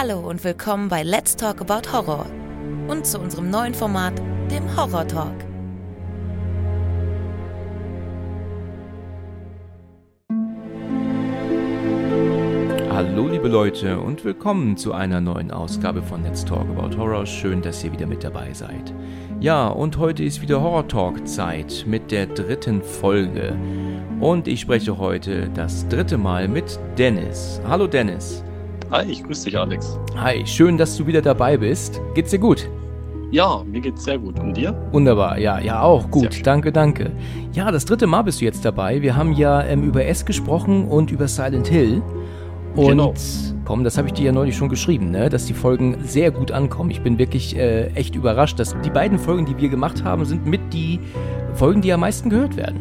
Hallo und willkommen bei Let's Talk About Horror und zu unserem neuen Format, dem Horror Talk. Hallo liebe Leute und willkommen zu einer neuen Ausgabe von Let's Talk About Horror. Schön, dass ihr wieder mit dabei seid. Ja, und heute ist wieder Horror Talk Zeit mit der dritten Folge. Und ich spreche heute das dritte Mal mit Dennis. Hallo Dennis. Hi, ich grüße dich, Alex. Hi, schön, dass du wieder dabei bist. Geht's dir gut? Ja, mir geht's sehr gut. Und dir? Wunderbar, ja, ja, auch gut. Danke, danke. Ja, das dritte Mal bist du jetzt dabei. Wir haben ja ähm, über S gesprochen und über Silent Hill. Und Genau. komm, das habe ich dir ja neulich schon geschrieben, ne? dass die Folgen sehr gut ankommen. Ich bin wirklich äh, echt überrascht, dass die beiden Folgen, die wir gemacht haben, sind mit die Folgen, die am meisten gehört werden.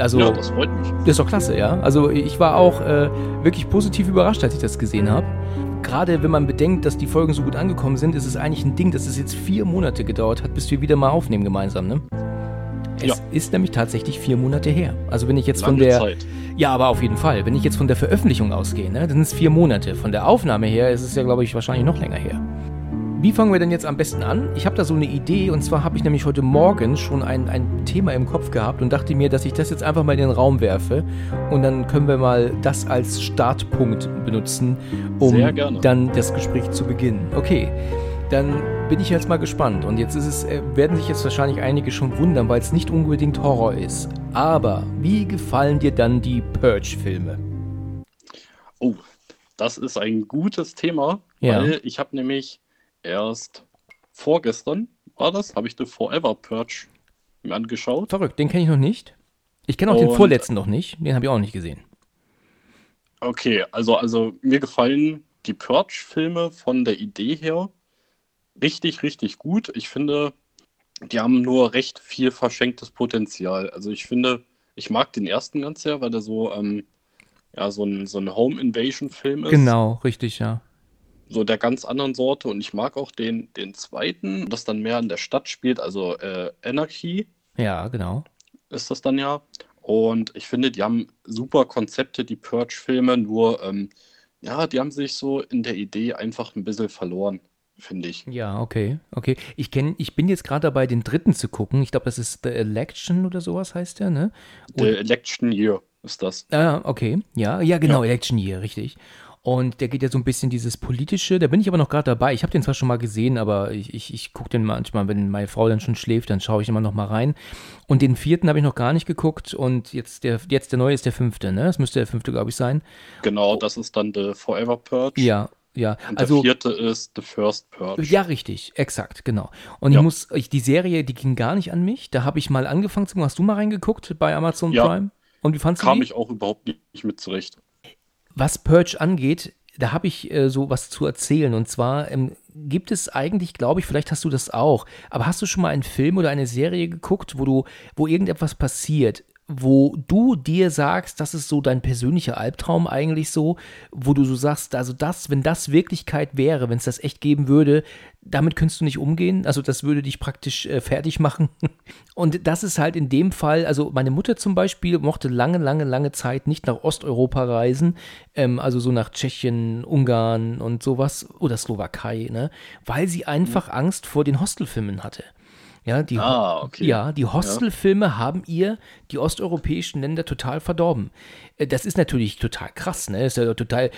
Also, ja, das freut mich. das ist doch klasse, ja. Also ich war auch äh, wirklich positiv überrascht, als ich das gesehen habe. Gerade wenn man bedenkt, dass die Folgen so gut angekommen sind, ist es eigentlich ein Ding, dass es jetzt vier Monate gedauert hat, bis wir wieder mal aufnehmen gemeinsam, ne? Es Ja. ist nämlich tatsächlich vier Monate her. Also wenn ich jetzt von Lange der... Zeit. Ja, aber auf jeden Fall. Wenn ich jetzt von der Veröffentlichung ausgehe, ne, dann sind es vier Monate. Von der Aufnahme her ist es ja, glaube ich, wahrscheinlich noch länger her. Wie fangen wir denn jetzt am besten an? Ich habe da so eine Idee und zwar habe ich nämlich heute Morgen schon ein, ein Thema im Kopf gehabt und dachte mir, dass ich das jetzt einfach mal in den Raum werfe und dann können wir mal das als Startpunkt benutzen, um dann das Gespräch zu beginnen. Okay, dann bin ich jetzt mal gespannt und jetzt ist es, äh, werden sich jetzt wahrscheinlich einige schon wundern, weil es nicht unbedingt Horror ist. Aber wie gefallen dir dann die Purge-Filme? Oh, das ist ein gutes Thema, Ja. weil ich habe nämlich erst vorgestern, war das, habe ich The Forever Purge mir angeschaut. Verrückt, den kenne ich noch nicht. Ich kenne auch den Und- vorletzten noch nicht, den habe ich auch nicht gesehen. Okay, also, also mir gefallen die Purge-Filme von der Idee her richtig, richtig gut. Ich finde, die haben nur recht viel verschenktes Potenzial. Also ich finde, ich mag den ersten ganz sehr, weil der so, ähm, ja, so ein, so ein Home-Invasion-Film ist. Genau, richtig, ja. So der ganz anderen Sorte und ich mag auch den, den zweiten, das dann mehr in der Stadt spielt, also äh, Anarchy Ja, genau. ist das dann ja. Und ich finde, die haben super Konzepte, die Purge-Filme, nur ähm, ja, die haben sich so in der Idee einfach ein bisschen verloren, finde ich. Ja, okay, okay. Ich kenn, ich bin jetzt gerade dabei, den dritten zu gucken. Ich glaube, das ist The Election oder sowas heißt der, ne? The Election Year ist das. Ah, okay. Ja, ja, genau, Election Year, richtig. Und der geht ja so ein bisschen dieses politische, da bin ich aber noch gerade dabei. Ich habe den zwar schon mal gesehen, aber ich, ich, ich gucke den manchmal, wenn meine Frau dann schon schläft, dann schaue ich immer noch mal rein. Und den vierten habe ich noch gar nicht geguckt und jetzt der, jetzt der neue ist der fünfte, ne? Das müsste der fünfte, glaube ich, sein. Genau, das ist dann The Forever Purge. Ja, ja. Und also, der vierte ist The First Purge. Ja, richtig, exakt, genau. Und Ja. ich muss, ich, die Serie, die ging gar nicht an mich. Da habe ich mal angefangen zu gucken. Hast du mal reingeguckt bei Amazon Ja. Prime? Und wie fandst du Kam die? ich auch überhaupt nicht mit zurecht. Was Purge angeht, da habe ich äh, so was zu erzählen. Und zwar ähm, gibt es eigentlich, glaube ich, vielleicht hast du das auch, aber hast du schon mal einen Film oder eine Serie geguckt, wo du, wo irgendetwas passiert, wo du dir sagst, das ist so dein persönlicher Albtraum eigentlich so, wo du so sagst, also das, wenn das Wirklichkeit wäre, wenn es das echt geben würde, damit könntest du nicht umgehen. Also das würde dich praktisch äh, fertig machen. Und das ist halt in dem Fall, also meine Mutter zum Beispiel mochte lange, lange, lange Zeit nicht nach Osteuropa reisen, ähm, also so nach Tschechien, Ungarn und sowas oder Slowakei, ne, weil sie einfach Angst vor den Hostelfilmen hatte. Ja, die, Ah, okay. ja, die Hostelfilme haben ihr die osteuropäischen Länder total verdorben. Äh, Das ist natürlich total krass, ne? Ist ja total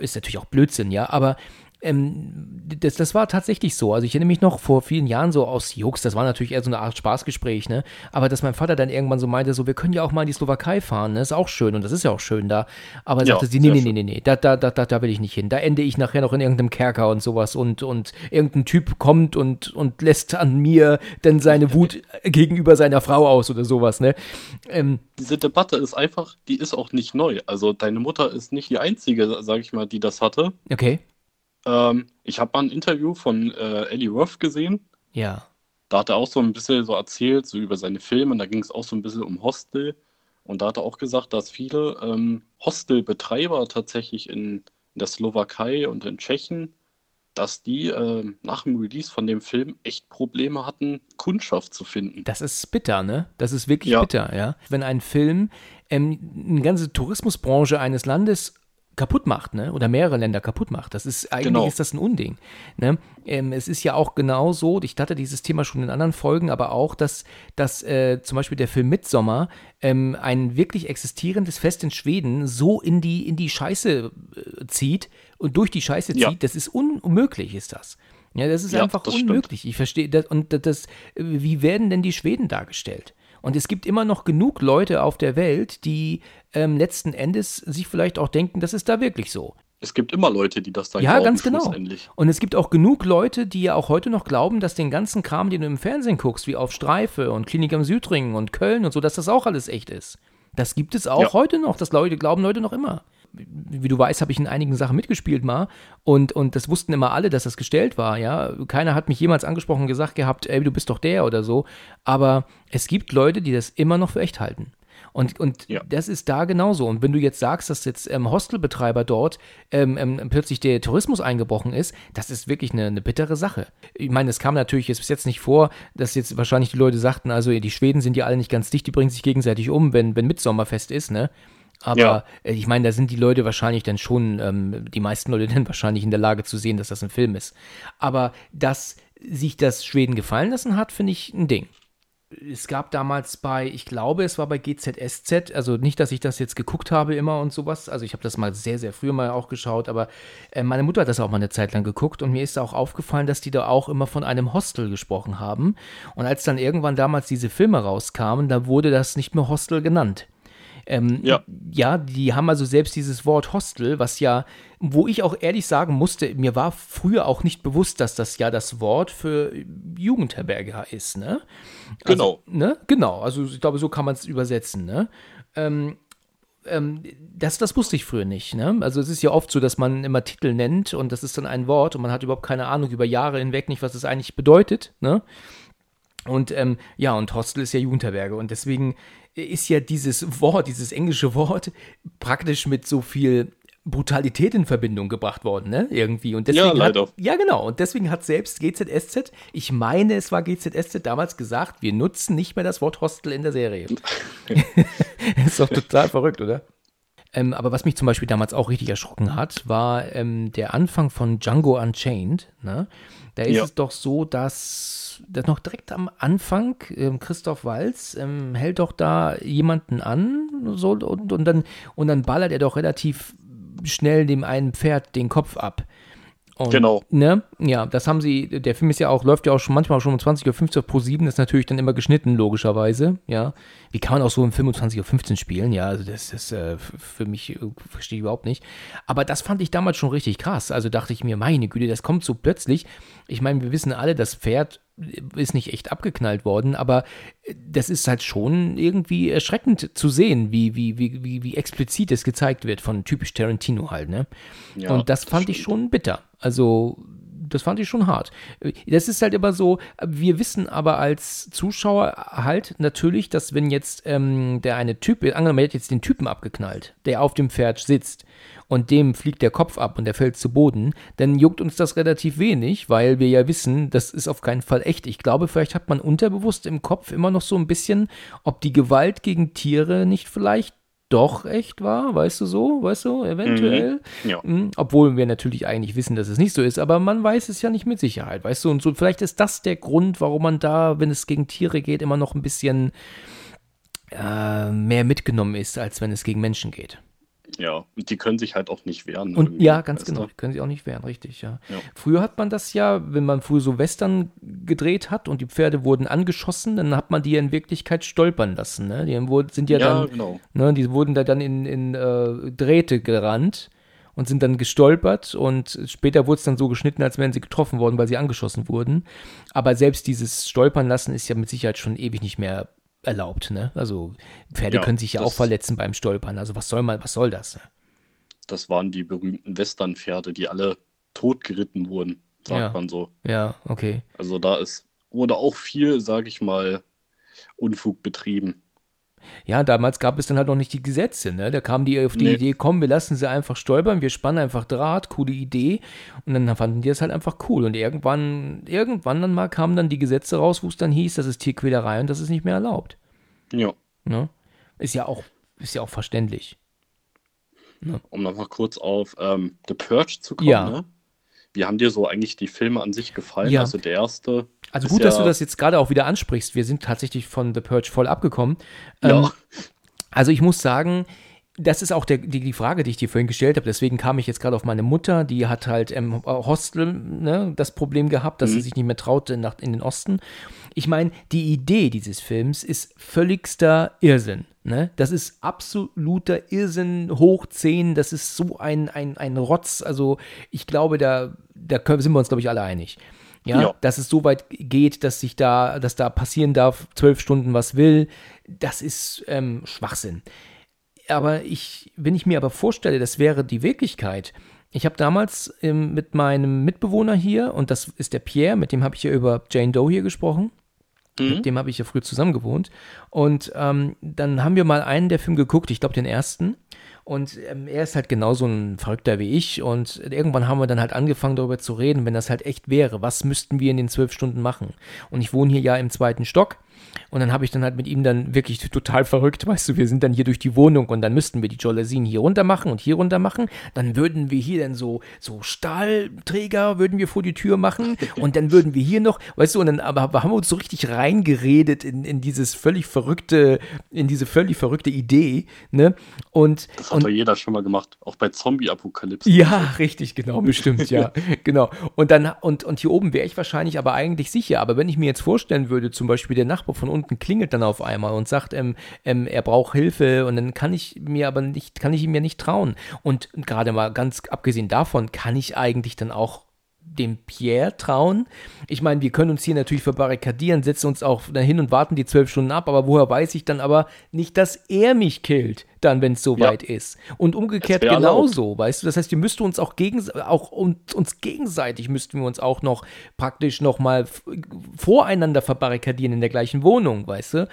ist natürlich auch Blödsinn, ja, aber ähm, das, das war tatsächlich so. Also ich erinnere mich noch vor vielen Jahren so aus Jux, das war natürlich eher so eine Art Spaßgespräch, ne? Aber dass mein Vater dann irgendwann so meinte, so, wir können ja auch mal in die Slowakei fahren, ne? Ist auch schön und das ist ja auch schön da. Aber er Ja, sagte sie, nee, nee, nee, nee, nee, da, da, da, da, da will ich nicht hin. Da ende ich nachher noch in irgendeinem Kerker und sowas und, und irgendein Typ kommt und, und lässt an mir dann seine Wut gegenüber seiner Frau aus oder sowas, ne? Ähm, diese Debatte ist einfach, die ist auch nicht neu. Also deine Mutter ist nicht die einzige, sage ich mal, die das hatte. okay. Ähm, ich habe mal ein Interview von äh, Eddie Roth gesehen. Ja. Da hat er auch so ein bisschen so erzählt, so über seine Filme. Und da ging es auch so ein bisschen um Hostel. Und da hat er auch gesagt, dass viele ähm, Hostelbetreiber tatsächlich in, in der Slowakei und in Tschechien, dass die äh, nach dem Release von dem Film echt Probleme hatten, Kundschaft zu finden. Das ist bitter, ne? Das ist wirklich Ja. bitter, ja. Wenn ein Film ähm, eine ganze Tourismusbranche eines Landes kaputt macht, ne? Oder mehrere Länder kaputt macht. Das ist eigentlich Genau. ist das ein Unding. Ne? Ähm, es ist ja auch genau so, ich hatte dieses Thema schon in anderen Folgen, aber auch, dass, dass äh, zum Beispiel der Film Midsommar ähm, ein wirklich existierendes Fest in Schweden so in die, in die Scheiße äh, zieht und durch die Scheiße zieht, Ja. das ist un unmöglich, ist das. Ja, das ist Ja, einfach das stimmt. unmöglich. Ich verstehe das. Und das- wie werden denn die Schweden dargestellt? Und es gibt immer noch genug Leute auf der Welt, die ähm, letzten Endes sich vielleicht auch denken, das ist da wirklich so. Es gibt immer Leute, die das dann Ja, glauben, ganz genau. Und es gibt auch genug Leute, die ja auch heute noch glauben, dass den ganzen Kram, den du im Fernsehen guckst, wie auf Streife und Klinik am Südring und Köln und so, dass das auch alles echt ist. Das gibt es auch Ja. heute noch. Das Leute glauben Leute noch immer. Wie du weißt, habe ich in einigen Sachen mitgespielt mal und, und das wussten immer alle, dass das gestellt war, ja. Keiner hat mich jemals angesprochen und gesagt gehabt, ey, du bist doch der oder so. Aber es gibt Leute, die das immer noch für echt halten. Und, und Ja. das ist da genauso. Und wenn du jetzt sagst, dass jetzt ähm, Hostelbetreiber dort ähm, ähm, plötzlich der Tourismus eingebrochen ist, das ist wirklich eine, eine bittere Sache. Ich meine, es kam natürlich jetzt bis jetzt nicht vor, dass jetzt wahrscheinlich die Leute sagten, also die Schweden sind ja alle nicht ganz dicht, die bringen sich gegenseitig um, wenn, wenn Mitsommerfest ist, ne? Aber Ja. äh, ich meine, da sind die Leute wahrscheinlich dann schon, ähm, die meisten Leute dann wahrscheinlich in der Lage zu sehen, dass das ein Film ist. Aber dass sich das Schweden gefallen lassen hat, finde ich ein Ding es gab damals bei, ich glaube, es war bei GZSZ, also nicht, dass ich das jetzt geguckt habe immer und sowas, also ich habe das mal sehr, sehr früh mal auch geschaut, aber äh, meine Mutter hat das auch mal eine Zeit lang geguckt und mir ist auch aufgefallen, dass die da auch immer von einem Hostel gesprochen haben und als dann irgendwann damals diese Filme rauskamen, da wurde das nicht mehr Hostel genannt. Ähm, Ja. ja, die haben also selbst dieses Wort Hostel, was ja, wo ich auch ehrlich sagen musste, mir war früher auch nicht bewusst, dass das ja das Wort für Jugendherberge ist, ne? Genau. Also, ne? Genau, also ich glaube, so kann man es übersetzen, ne? Ähm, ähm, das, das wusste ich früher nicht. Ne? Also es ist ja oft so, dass man immer Titel nennt und das ist dann ein Wort und man hat überhaupt keine Ahnung über Jahre hinweg nicht, was es eigentlich bedeutet. Ne? Und ähm, ja, und Hostel ist ja Jugendherberge und deswegen ist ja dieses Wort, dieses englische Wort praktisch mit so viel Brutalität in Verbindung gebracht worden, ne? Irgendwie. Und deswegen Ja, leider. Hat, ja, genau. Und deswegen hat selbst GZSZ, ich meine, es war GZSZ damals gesagt, wir nutzen nicht mehr das Wort Hostel in der Serie. ist doch total verrückt, oder? Ähm, aber was mich zum Beispiel damals auch richtig erschrocken hat, war ähm, der Anfang von Django Unchained. Ne? Da ist Ja. es doch so, dass, dass noch direkt am Anfang ähm, Christoph Walz ähm, hält doch da jemanden an so, und, und, dann, und dann ballert er doch relativ schnell dem einen Pferd den Kopf ab. Und, Genau. Ne? Ja, das haben sie, der Film ist ja auch, läuft ja auch schon manchmal schon um 20.15 Uhr pro 7, ist natürlich dann immer geschnitten, logischerweise, ja. Wie kann man auch so um 25.15 Uhr spielen? Ja, also das ist äh, für mich, äh, verstehe ich überhaupt nicht. Aber das fand ich damals schon richtig krass. Also dachte ich mir, meine Güte, das kommt so plötzlich. Ich meine, wir wissen alle, das Pferd ist nicht echt abgeknallt worden, aber äh, das ist halt schon irgendwie erschreckend zu sehen, wie, wie, wie, wie, wie explizit es gezeigt wird von typisch Tarantino halt, ne? Ja, Und das das fand ich stimmt. schon bitter. Also, das fand ich schon hart. Das ist halt immer so, wir wissen aber als Zuschauer halt natürlich, dass wenn jetzt ähm, der eine Typ, angenommen, man hätte jetzt den Typen abgeknallt, der auf dem Pferd sitzt und dem fliegt der Kopf ab und der fällt zu Boden, dann juckt uns das relativ wenig, weil wir ja wissen, das ist auf keinen Fall echt. Ich glaube, vielleicht hat man unterbewusst im Kopf immer noch so ein bisschen, ob die Gewalt gegen Tiere nicht vielleicht doch echt war, weißt du so, weißt du, eventuell. Ja. Mhm, Obwohl wir natürlich eigentlich wissen, dass es nicht so ist, aber man weiß es ja nicht mit Sicherheit, weißt du? Und so, vielleicht ist das der Grund, warum man da, wenn es gegen Tiere geht, immer noch ein bisschen äh, mehr mitgenommen ist, als wenn es gegen Menschen geht. Ja, und die können sich halt auch nicht wehren. Und ja, ganz du? genau, können sie auch nicht wehren, richtig, ja. Ja. Früher hat man das ja, wenn man früher so Western gedreht hat und die Pferde wurden angeschossen, dann hat man die ja in Wirklichkeit stolpern lassen, ne? Die wurden- sind ja, Ja, dann, genau. ne, die wurden da dann in, in äh, Drähte gerannt und sind dann gestolpert und später wurde es dann so geschnitten, als wären sie getroffen worden, weil sie angeschossen wurden. Aber selbst dieses Stolpern lassen ist ja mit Sicherheit schon ewig nicht mehr erlaubt, ne? Also Pferde Ja, können sich ja auch verletzen beim Stolpern. Also was soll man, was soll das? Das waren die berühmten Westernpferde, die alle totgeritten wurden, sagt Ja. man so. Ja, okay. Also da ist, wurde auch viel, sag ich mal, Unfug betrieben. Ja, damals gab es dann halt noch nicht die Gesetze, ne? Da kamen die auf die Nee. Idee, komm, wir lassen sie einfach stolpern, wir spannen einfach Draht, coole Idee. Und dann fanden die das halt einfach cool. Und irgendwann, irgendwann dann mal kamen dann die Gesetze raus, wo es dann hieß, das ist Tierquälerei und das ist nicht mehr erlaubt. Ja, Ne? Ist ja auch, ist ja auch verständlich. Ne? Um nochmal kurz auf ähm, The Purge zu kommen. Ja. Ne? Wie haben dir so eigentlich die Filme an sich gefallen? Ja. Also der erste. Also gut, dass ja- du das jetzt gerade auch wieder ansprichst. Wir sind tatsächlich von The Purge voll abgekommen. Ja. Ähm, also ich muss sagen, das ist auch der, die, die Frage, die ich dir vorhin gestellt habe. Deswegen kam ich jetzt gerade auf meine Mutter. Die hat halt im Hostel ne, das Problem gehabt, dass sie sich nicht mehr traute nach, in den Osten. Ich meine, die Idee dieses Films ist völligster Irrsinn. Ne? Das ist absoluter Irrsinn, hoch 10. Das ist so ein, ein, ein Rotz. Also ich glaube, da, da können, sind wir uns, glaube ich, alle einig. Ja, Ja. dass es so weit geht, dass sich da, dass da passieren darf, zwölf Stunden was will, das ist ähm, Schwachsinn. Aber ich, wenn ich mir aber vorstelle, das wäre die Wirklichkeit. Ich habe damals ähm, mit meinem Mitbewohner hier, und das ist der Pierre, mit dem habe ich ja über Jane Doe hier gesprochen. Mit dem habe ich ja früher zusammen gewohnt. Und ähm, dann haben wir mal einen der Filme geguckt, ich glaube den ersten. Und ähm, er ist halt genauso ein Verrückter wie ich. Und irgendwann haben wir dann halt angefangen darüber zu reden, wenn das halt echt wäre, was müssten wir in den zwölf Stunden machen? Und ich wohne hier ja im zweiten Stock. Und dann habe ich dann halt mit ihm dann wirklich total verrückt, weißt du, wir sind dann hier durch die Wohnung und dann müssten wir die Jalousien hier runter machen und hier runter machen. Dann würden wir hier dann so, so Stahlträger würden wir vor die Tür machen und dann würden wir hier noch, weißt du, und dann aber, aber haben wir uns so richtig reingeredet in, in dieses völlig verrückte, in diese völlig verrückte Idee, ne? Und, Das hat und doch jeder schon mal gemacht. Auch bei Zombie-Apokalypse. ja, richtig, genau, bestimmt, ja. genau. Und dann, und, und hier oben wäre ich wahrscheinlich aber eigentlich sicher. Aber wenn ich mir jetzt vorstellen würde, zum Beispiel der Nachbar von unten klingelt dann auf einmal und sagt, ähm, ähm, er braucht Hilfe und dann kann ich mir aber nicht, kann ich ihm ja nicht trauen. Und gerade mal ganz abgesehen davon, kann ich eigentlich dann auch dem Pierre trauen. Ich meine, wir können uns hier natürlich verbarrikadieren, setzen uns auch dahin und warten die zwölf Stunden ab, aber woher weiß ich dann aber nicht, dass er mich killt, dann, wenn es so Ja. weit ist. Und umgekehrt genauso, weißt du? Das heißt, wir müssten uns auch, gegens auch uns, uns gegenseitig müssten wir uns auch noch praktisch noch mal f- voreinander verbarrikadieren in der gleichen Wohnung, weißt du?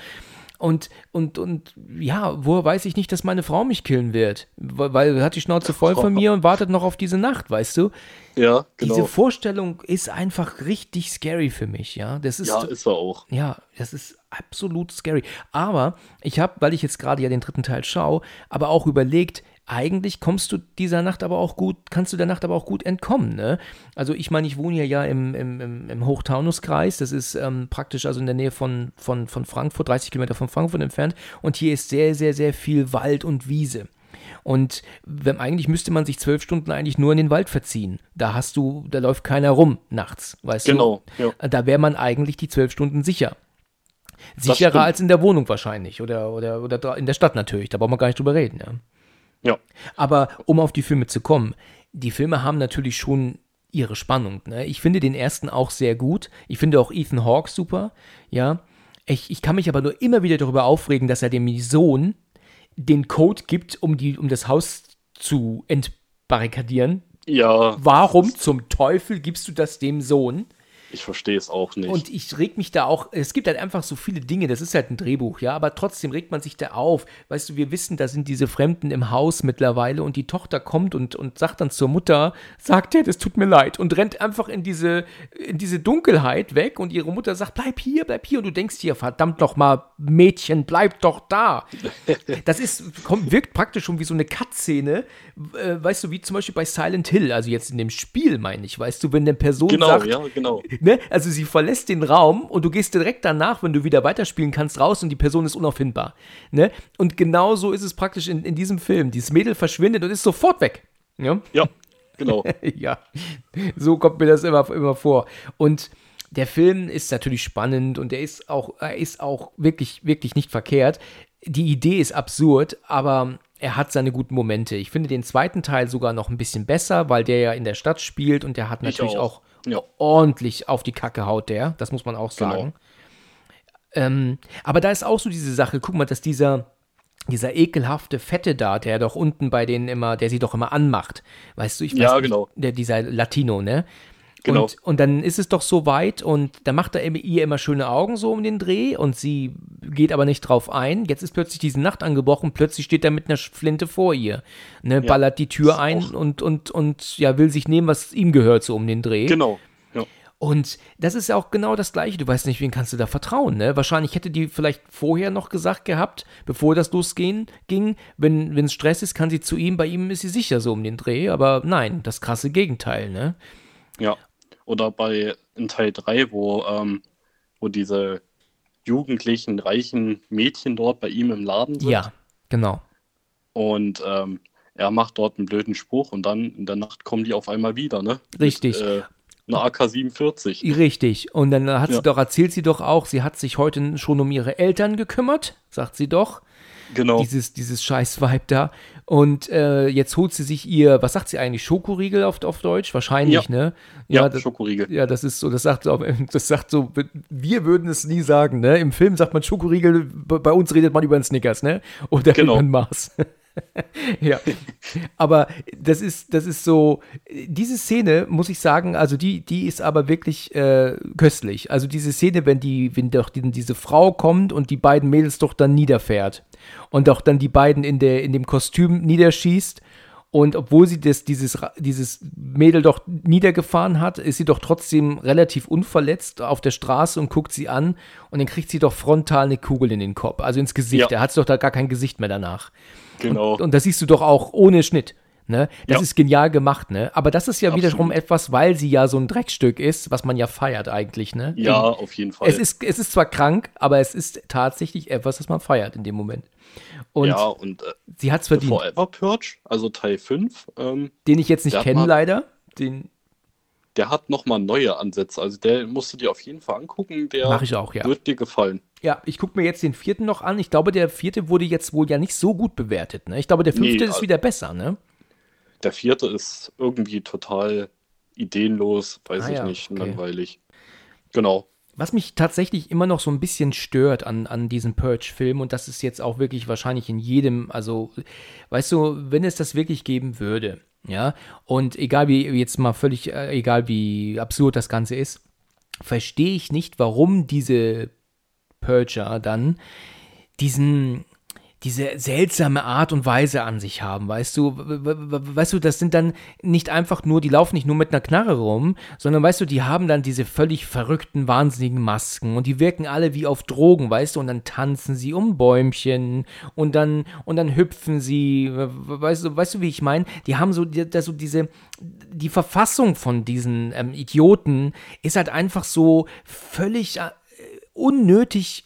Und, und, und ja, woher weiß ich nicht, dass meine Frau mich killen wird? Weil, weil hat die Schnauze voll von mir und wartet noch auf diese Nacht, weißt du? Ja, genau. Diese Vorstellung ist einfach richtig scary für mich, ja. Das ist, ja, ist er auch. ja, das ist absolut scary. Aber ich habe, weil ich jetzt gerade ja den dritten Teil schaue, aber auch überlegt, eigentlich kommst du dieser Nacht aber auch gut, kannst du der Nacht aber auch gut entkommen, ne? Also ich meine, ich wohne hier ja im, im, im, Hochtaunuskreis, das ist ähm, praktisch also in der Nähe von, von, von Frankfurt, 30 Kilometer von Frankfurt entfernt und hier ist sehr, sehr, sehr viel Wald und Wiese. Und wenn, eigentlich müsste man sich zwölf Stunden eigentlich nur in den Wald verziehen. Da hast du, da läuft keiner rum nachts, weißt Genau, du? ja. Da wäre man eigentlich die zwölf Stunden sicher. Sicherer als in der Wohnung wahrscheinlich oder, oder, oder in der Stadt natürlich. Da brauchen wir gar nicht drüber reden. Ja. Ja. Aber um auf die Filme zu kommen, die Filme haben natürlich schon ihre Spannung. Ne? Ich finde den ersten auch sehr gut. Ich finde auch Ethan Hawke super. Ja. Ich, ich kann mich aber nur immer wieder darüber aufregen, dass er dem Sohn den Code gibt, um, die, um das Haus zu entbarrikadieren. Ja, Warum zum Teufel gibst du das dem Sohn? Ich verstehe es auch nicht. Und ich reg mich da auch, es gibt halt einfach so viele Dinge, das ist halt ein Drehbuch, ja, aber trotzdem regt man sich da auf. Weißt du, wir wissen, da sind diese Fremden im Haus mittlerweile und die Tochter kommt und, und sagt dann zur Mutter, sagt, hey, das tut mir leid und rennt einfach in diese, in diese Dunkelheit weg und ihre Mutter sagt, bleib hier, bleib hier und du denkst dir, verdammt noch mal, Mädchen, bleib doch da. Das ist, kommt, wirkt praktisch schon wie so eine Cut-Szene, äh, weißt du, wie zum Beispiel bei Silent Hill, also jetzt in dem Spiel, meine ich, weißt du, wenn eine Person genau, sagt, ja, genau. Ne? Also sie verlässt den Raum und du gehst direkt danach, wenn du wieder weiterspielen kannst, raus und die Person ist unauffindbar. Ne? Und genauso ist es praktisch in, in diesem Film. Dieses Mädel verschwindet und ist sofort weg. Ja, Ja, genau. ja. so kommt mir das immer, immer vor. Und der Film ist natürlich spannend und er ist auch, er ist auch wirklich, wirklich nicht verkehrt. Die Idee ist absurd, aber er hat seine guten Momente. Ich finde den zweiten Teil sogar noch ein bisschen besser, weil der ja in der Stadt spielt und der hat Ich natürlich auch, auch. Ja. ordentlich auf die Kacke haut der. Das muss man auch Genau. sagen. Ähm, aber da ist auch so diese Sache, guck mal, dass dieser, dieser ekelhafte Fette da, der doch unten bei denen immer, der sie doch immer anmacht. Weißt du, ich weiß Ja, nicht, genau. der, dieser Latino, ne? Genau. Und, und dann ist es doch so weit und da macht er ihr immer schöne Augen so um den Dreh und sie geht aber nicht drauf ein. Jetzt ist plötzlich diese Nacht angebrochen, plötzlich steht er mit einer Flinte vor ihr, ne, ballert die Tür ein und, und, und ja, will sich nehmen, was ihm gehört, so um den Dreh. Genau. Ja. Und das ist ja auch genau das Gleiche. Du weißt nicht, wen kannst du da vertrauen, ne? Wahrscheinlich hätte die vielleicht vorher noch gesagt gehabt, bevor das losging, ging, wenn es Stress ist, kann sie zu ihm, bei ihm ist sie sicher so um den Dreh, aber nein, das krasse Gegenteil, ne? Ja. Oder bei in Teil 3, wo, ähm, wo diese jugendlichen, reichen Mädchen dort bei ihm im Laden sind. Ja, genau. Und ähm, er macht dort einen blöden Spruch und dann in der Nacht kommen die auf einmal wieder, ne? Richtig. Mit, äh, eine AK-47. Richtig. Und dann hat Ja. sie doch, erzählt sie doch auch, sie hat sich heute schon um ihre Eltern gekümmert, sagt sie doch. Genau. Dieses, dieses scheiß Vibe da. Und äh, jetzt holt sie sich ihr, was sagt sie eigentlich, Schokoriegel auf, auf Deutsch? Wahrscheinlich, Ja. ne? ja, das, Schokoriegel. ja, das ist so, das sagt, so- das sagt so, wir würden es nie sagen, ne? Im Film sagt man Schokoriegel, bei uns redet man über einen Snickers, ne? Oder Genau. über ein Mars. ja. Aber das ist, das ist so, diese Szene, muss ich sagen, also die, die ist aber wirklich äh, köstlich. Also diese Szene, wenn die, wenn doch die, diese Frau kommt und die beiden Mädels doch dann niederfährt und doch dann die beiden in der, in dem Kostüm niederschießt und obwohl sie das, dieses, dieses Mädel doch niedergefahren hat, ist sie doch trotzdem relativ unverletzt auf der Straße und guckt sie an und dann kriegt sie doch frontal eine Kugel in den Kopf, also ins Gesicht. Ja. Er hat doch da gar kein Gesicht mehr danach. Genau. Und, und das siehst du doch auch ohne Schnitt. Ne? Das Ja. ist genial gemacht, ne? Aber das ist ja Absolut. wiederum etwas, weil sie ja so ein Dreckstück ist, was man ja feiert eigentlich, ne? ja, auf jeden Fall. Es ist, es ist zwar krank, aber es ist tatsächlich etwas, das man feiert in dem Moment. Und ja, und äh, sie hat es verdient. Forever Purge, also Teil 5, ähm, Den ich jetzt nicht kenne, leider. Den der hat nochmal neue Ansätze. Also der musst du dir auf jeden Fall angucken. Der Mach ich auch, ja. wird dir gefallen. Ja, ich gucke mir jetzt den vierten noch an. Ich glaube, der vierte wurde jetzt wohl ja nicht so gut bewertet. Ne? Ich glaube, der fünfte Nee, ist wieder besser, ne? Der vierte ist irgendwie total ideenlos, weiß Ah ich ja, nicht, okay. langweilig. Genau. Was mich tatsächlich immer noch so ein bisschen stört an, an diesem Purge-Film, und das ist jetzt auch wirklich wahrscheinlich in jedem, also, weißt du, wenn es das wirklich geben würde, ja, und egal wie, jetzt mal völlig, äh, egal wie absurd das Ganze ist, verstehe ich nicht, warum diese Purger dann diesen diese seltsame Art und Weise an sich haben, weißt du, weißt du, das sind dann nicht einfach nur, die laufen nicht nur mit einer Knarre rum, sondern weißt du, die haben dann diese völlig verrückten, wahnsinnigen Masken und die wirken alle wie auf Drogen, weißt du, und dann tanzen sie um Bäumchen und dann und dann hüpfen sie, weißt du, weißt du, wie ich meine? Die haben so, die, so diese die Verfassung von diesen ähm, Idioten ist halt einfach so völlig äh, unnötig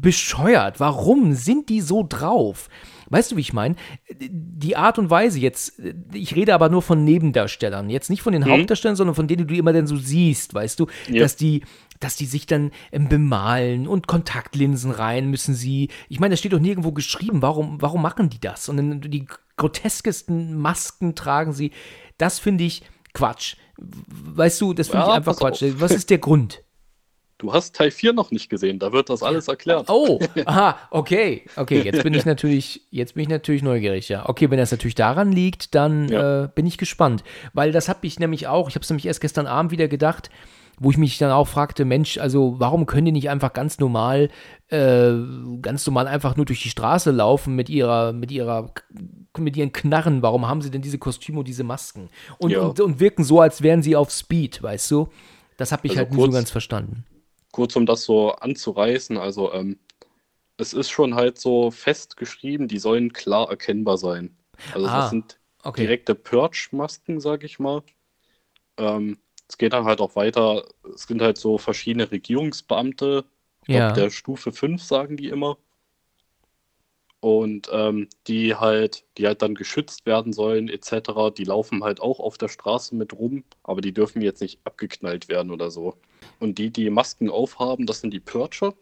bescheuert. Warum sind die so drauf? Weißt du, wie ich meine? Die Art und Weise jetzt, ich rede aber nur von Nebendarstellern, jetzt nicht von den Hauptdarstellern, sondern von denen, die du immer dann so siehst, weißt du, Ja. dass die dass die sich dann ähm, bemalen und Kontaktlinsen rein müssen sie. Ich meine, das steht doch nirgendwo geschrieben. Warum, warum machen die das? Und dann die groteskesten Masken tragen sie. Das finde ich Quatsch. Weißt du, das finde Ja, ich einfach Quatsch. auf. Was ist der Grund? Du hast Teil 4 noch nicht gesehen, da wird das alles erklärt. Oh, aha, okay. Okay, jetzt bin ich natürlich, jetzt bin ich natürlich neugierig, ja. Okay, wenn das natürlich daran liegt, dann Ja. äh, bin ich gespannt. Weil das habe ich nämlich auch, ich habe es nämlich erst gestern Abend wieder gedacht, wo ich mich dann auch fragte, Mensch, also warum können die nicht einfach ganz normal, äh, ganz normal einfach nur durch die Straße laufen mit ihrer, mit ihrer, mit ihren Knarren? Warum haben sie denn diese Kostüme und diese Masken? Und, Ja. und, und wirken so, als wären sie auf Speed, weißt du? Das habe ich Also halt nie so kurz- ganz verstanden. Kurz um das so anzureißen, also ähm, es ist schon halt so festgeschrieben, die sollen klar erkennbar sein. Also Ah, das sind Okay. direkte Purge-Masken, sag ich mal. Ähm, es geht dann halt auch weiter, es sind halt so verschiedene Regierungsbeamte, Ja. der Stufe 5 sagen die immer. Und ähm, die halt, die halt dann geschützt werden sollen, etc., die laufen halt auch auf der Straße mit rum, aber die dürfen jetzt nicht abgeknallt werden oder so. Und die, die Masken aufhaben, das sind die Purger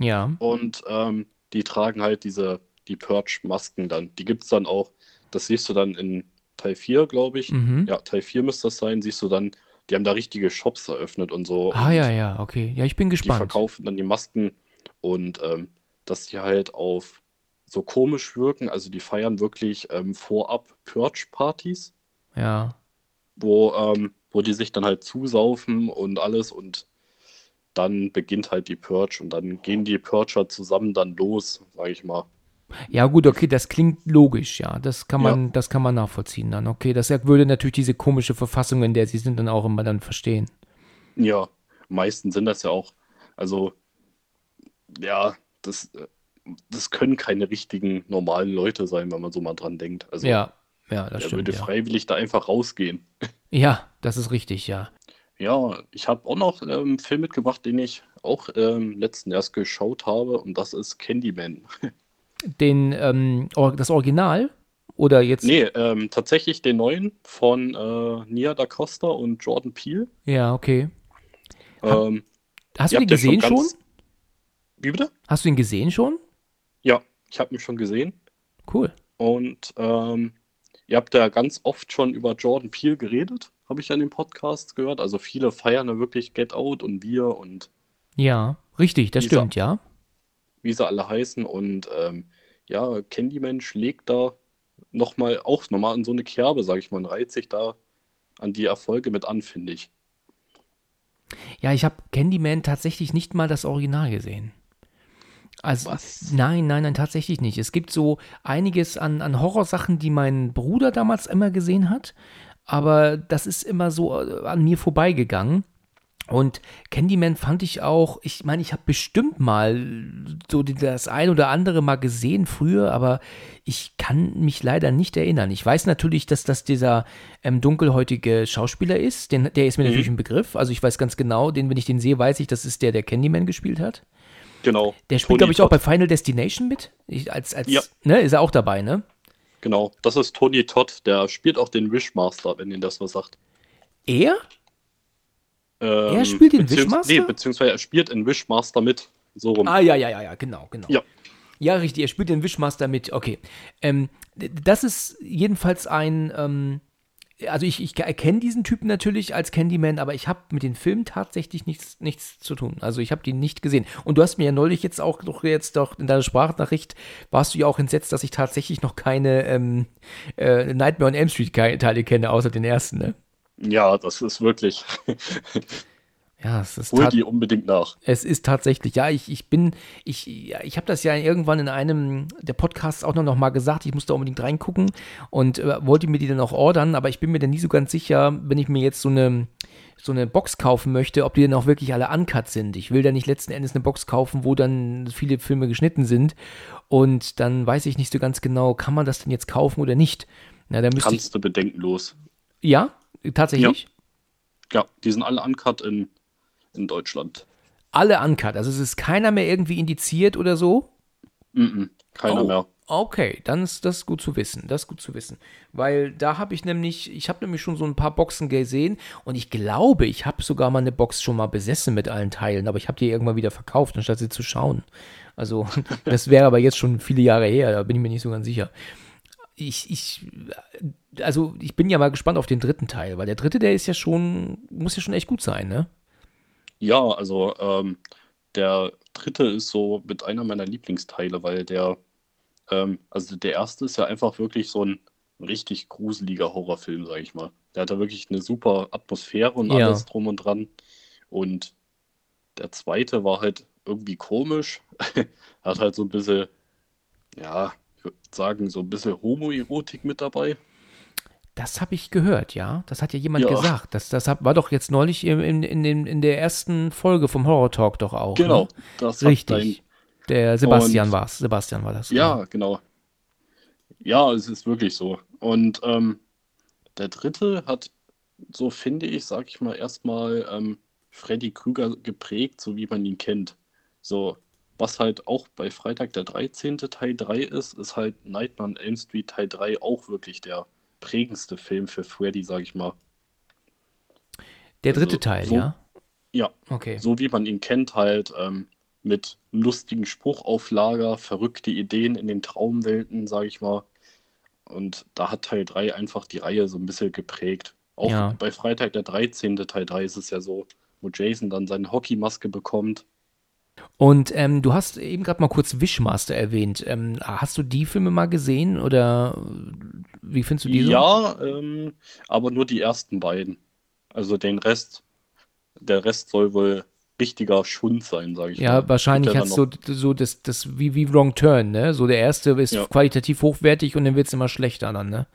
Ja. und ähm, die tragen halt diese, die Purge-Masken dann. Die gibt es dann auch, das siehst du dann in Teil 4, glaube ich. Mhm. Ja, Teil 4 müsste das sein, siehst du dann, die haben da richtige Shops eröffnet und so. Ah und ja, ja, okay. Ja, ich bin Die gespannt. verkaufen dann die Masken und ähm, dass die halt auf so komisch wirken. Also die feiern wirklich ähm, vorab Purge-Partys, Ja. wo, ähm, wo die sich dann halt zusaufen und alles und dann beginnt halt die Purge und dann gehen die Purger zusammen dann los, sage ich mal. Ja, gut, okay, das klingt logisch, ja. Das kann man, Ja. das kann man nachvollziehen dann. Okay, das würde natürlich diese komische Verfassung, in der sie sind, dann auch immer dann verstehen. Ja, meisten sind das ja auch. Also, ja, das, das können keine richtigen normalen Leute sein, wenn man so mal dran denkt. Also, Ja, ja, das er stimmt. würde Ja. freiwillig da einfach rausgehen. ja, das ist richtig, ja. Ja, ich habe auch noch ähm, einen Film mitgebracht, den ich auch ähm, letzten erst geschaut habe, und das ist Candyman. Den, ähm, Or- das Original oder jetzt? Nee, ähm, tatsächlich den neuen von äh, Nia da Costa und Jordan Peele. Ja, okay. Ähm, Hast du den ja gesehen schon? ganz- Wie bitte? Hast du ihn gesehen schon? Ja, ich habe ihn schon gesehen. Cool. Und ähm, ihr habt ja ganz oft schon über Jordan Peele geredet, habe ich ja in den Podcasts gehört. Also viele feiern ja wirklich Get Out und wir und Ja, richtig, das stimmt, ja. wie sie alle heißen. Und ähm, ja, Candyman schlägt da nochmal, auch nochmal an so eine Kerbe, sage ich mal, und reiht sich da an die Erfolge mit an, finde ich. Ja, ich habe Candyman tatsächlich nicht mal das Original gesehen. Also, Was? nein, nein, nein, tatsächlich nicht. Es gibt so einiges an, an Horrorsachen, die mein Bruder damals immer gesehen hat, aber das ist immer so äh, an mir vorbeigegangen. Und Candyman fand ich auch, ich meine, ich habe bestimmt mal so das ein oder andere mal gesehen früher, aber ich kann mich leider nicht erinnern. Ich weiß natürlich, dass das dieser ähm, dunkelhäutige Schauspieler ist, den, der ist mir Mhm. natürlich ein Begriff. Also ich weiß ganz genau, den, wenn ich den sehe, weiß ich, das ist der, der Candyman gespielt hat. Genau. Der spielt, glaube ich, auch bei. Final Destination mit. Ich, als, als, Ja. ne, ist er auch dabei, ne? Genau, das ist Tony Todd, der spielt auch den Wishmaster, wenn Ihnen das was sagt. Er? Ähm, Er spielt den Wishmaster? Nee, beziehungsweise er spielt in Wishmaster mit. So rum. Ah, ja, ja, ja, ja, genau, genau. Ja. Ja, richtig, er spielt den Wishmaster mit. Okay. Ähm, das ist jedenfalls ein, ähm, also ich, ich erkenne diesen Typen natürlich als Candyman, aber ich habe mit den Filmen tatsächlich nichts, nichts zu tun. Also ich habe die nicht gesehen. Und du hast mir ja neulich jetzt auch doch jetzt doch in deiner Sprachnachricht warst du ja auch entsetzt, dass ich tatsächlich noch keine ähm, äh, Nightmare on Elm Street Teile kenne, außer den ersten, ne? Ja, das ist wirklich. Ja, es ist Hol die unbedingt nach. Es ist tatsächlich, ja, ich, ich bin, ich, ja, ich habe das ja irgendwann in einem der Podcasts auch noch, noch mal gesagt, ich musste unbedingt reingucken und äh, wollte mir die dann auch ordern, aber ich bin mir dann nie so ganz sicher, wenn ich mir jetzt so eine, so eine Box kaufen möchte, ob die dann auch wirklich alle uncut sind. Ich will da nicht letzten Endes eine Box kaufen, wo dann viele Filme geschnitten sind und dann weiß ich nicht so ganz genau, kann man das denn jetzt kaufen oder nicht. Na, da müsste ich, Kannst du bedenkenlos. ja, tatsächlich. Ja, die sind alle uncut in, in Deutschland. Alle uncut, also es ist keiner mehr irgendwie indiziert oder so. Mhm, keiner Oh, mehr. Okay, dann ist das gut zu wissen. Das ist gut zu wissen. Weil da habe ich nämlich, ich habe nämlich schon so ein paar Boxen gesehen und ich glaube, ich habe sogar mal eine Box schon mal besessen mit allen Teilen, aber ich habe die irgendwann wieder verkauft, anstatt sie zu schauen. Also, das wäre aber jetzt schon viele Jahre her, da bin ich mir nicht so ganz sicher. Ich, ich, also ich bin ja mal gespannt auf den dritten Teil, weil der dritte, der ist ja schon, muss ja schon echt gut sein, ne? Ja, also ähm, der dritte ist so mit einer meiner Lieblingsteile, weil der, ähm, also der erste ist ja einfach wirklich so ein richtig gruseliger Horrorfilm, sag ich mal. Der hat da wirklich eine super Atmosphäre und Ja. alles drum und dran. Und der zweite war halt irgendwie komisch. hat halt so ein bisschen, ja, ich würde sagen, so ein bisschen Homoerotik mit dabei. Das habe ich gehört, ja. Das hat ja jemand Ja. gesagt. Das, das hab, war doch jetzt neulich in, in, in, in der ersten Folge vom Horror Talk doch auch. Genau, Ne? das Richtig. Der Sebastian war es. Sebastian war das. Ja, genau. Ja, es ist wirklich so. Und ähm, der dritte hat, so finde ich, sag ich mal, erstmal ähm, Freddy Krüger geprägt, so wie man ihn kennt. So, was halt auch bei Freitag der 13. Teil 3 ist, ist halt Nightmare on Elm Street Teil 3 auch wirklich der prägendste Film für Freddy, sag ich mal. Der dritte also Teil, so- ja. Ja, Okay. so wie man ihn kennt, halt ähm, mit lustigen Spruch auf Lager, verrückte Ideen in den Traumwelten, sage ich mal. Und da hat Teil 3 einfach die Reihe so ein bisschen geprägt. Auch Ja. bei Freitag der 13. Teil 3 ist es ja so, wo Jason dann seine Hockeymaske bekommt. Und ähm, du hast eben gerade mal kurz Wishmaster erwähnt. Ähm, hast du die Filme mal gesehen oder wie findest du die so? Ja, ähm, aber nur die ersten beiden. Also den Rest, der Rest soll wohl richtiger Schund sein, sage ich ja, mal. wahrscheinlich hat es so, so das, das wie, wie Wrong Turn, ne? So der erste ist ja. qualitativ hochwertig und dann wird es immer schlechter dann, ne?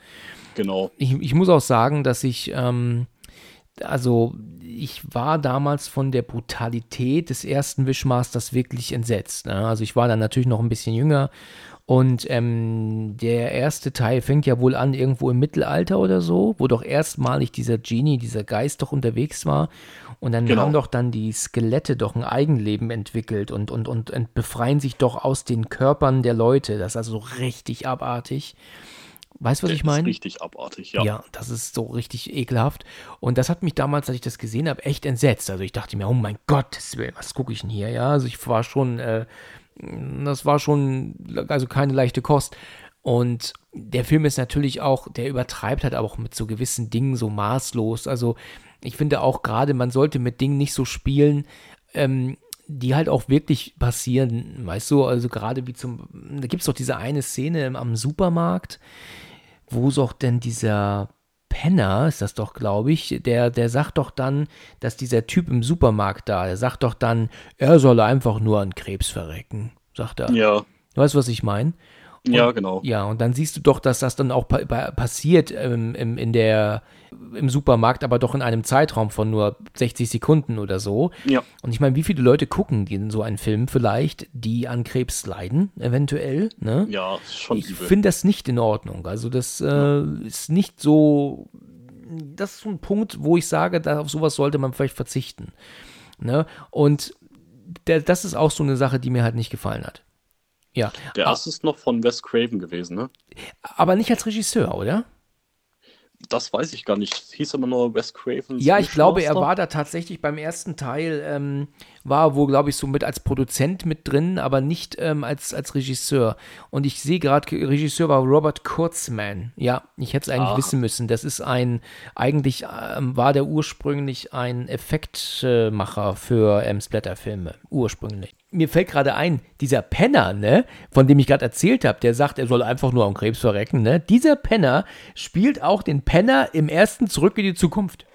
Genau. Ich, ich muss auch sagen, dass ich, ähm, also ich war damals von der Brutalität des ersten Wishmasters wirklich entsetzt. Ne? Also ich war dann natürlich noch ein bisschen jünger und ähm, der erste Teil fängt ja wohl an irgendwo im Mittelalter oder so, wo doch erstmalig dieser Genie, dieser Geist doch unterwegs war. Und dann genau. haben doch dann die Skelette doch ein Eigenleben entwickelt und, und, und, und befreien sich doch aus den Körpern der Leute. Das ist also so richtig abartig. Weißt du, was der ich meine? Das ist richtig abartig, ja. Ja, das ist so richtig ekelhaft. Und das hat mich damals, als ich das gesehen habe, echt entsetzt. Also ich dachte mir, oh mein Gott, was gucke ich denn hier? Ja, also ich war schon äh, das war schon, also keine leichte Kost. Und der Film ist natürlich auch, der übertreibt halt auch mit so gewissen Dingen so maßlos. Also ich finde auch gerade, man sollte mit Dingen nicht so spielen, ähm, die halt auch wirklich passieren, weißt du, also gerade wie zum, da gibt es doch diese eine Szene am Supermarkt, wo es auch denn dieser Penner, ist das doch, glaube ich, der, der sagt doch dann, dass dieser Typ im Supermarkt da, der sagt doch dann, er solle einfach nur an Krebs verrecken, sagt er. Ja. Du weißt, was ich meine? ja, genau. Ja, und dann siehst du doch, dass das dann auch pa passiert ähm, im, in der, im Supermarkt, aber doch in einem Zeitraum von nur 60 Sekunden oder so. Ja. Und ich meine, wie viele Leute gucken in so einen Film vielleicht, die an Krebs leiden, eventuell? Ne? Ja, schon. Ich finde das nicht in Ordnung. Also, das äh, ist nicht so. Das ist so ein Punkt, wo ich sage, da, auf sowas sollte man vielleicht verzichten. Ne? Und der, das ist auch so eine Sache, die mir halt nicht gefallen hat. Ja. Der erste ist noch von Wes Craven gewesen, ne? Aber nicht als Regisseur, oder? Das weiß ich gar nicht. Es hieß immer nur Wes Craven. Ja, ich glaube, er war da tatsächlich beim ersten Teil, ähm, war wohl, glaube ich, so mit als Produzent mit drin, aber nicht ähm, als, als Regisseur. Und ich sehe gerade, Regisseur war Robert Kurtzman. Ja, ich hätte es eigentlich Ach. wissen müssen. Das ist ein, eigentlich ähm, war der ursprünglich ein Effektmacher für ähm, Splatterfilme. Ursprünglich mir fällt gerade ein, dieser Penner, ne, von dem ich gerade erzählt habe, der sagt, er soll einfach nur am Krebs verrecken, ne? Dieser Penner spielt auch den Penner im ersten Zurück in die Zukunft.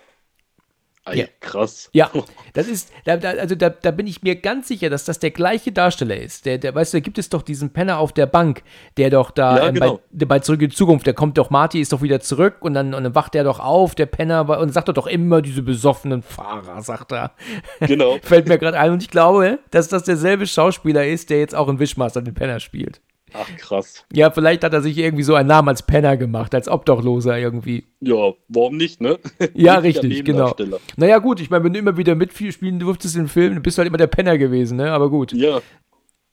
Ay, ja. Krass. Ja, das ist, da, da, also da, da bin ich mir ganz sicher, dass das der gleiche Darsteller ist. Der, der, weißt du, da gibt es doch diesen Penner auf der Bank, der doch da ja, ähm, genau. bei, bei, Zurück in die Zukunft, der kommt doch, Marty ist doch wieder zurück und dann, und dann wacht er doch auf, der Penner, und sagt doch immer diese besoffenen Fahrer, sagt er. Genau. Fällt mir gerade ein und ich glaube, dass das derselbe Schauspieler ist, der jetzt auch in Wishmaster den Penner spielt. Ach, krass. Ja, vielleicht hat er sich irgendwie so einen Namen als Penner gemacht, als Obdachloser irgendwie. Ja, warum nicht, ne? Ja, richtig, genau. Naja, gut, ich meine, wenn du immer wieder mitspielen durftest im Film, bist du halt immer der Penner gewesen, ne? Aber gut. Ja.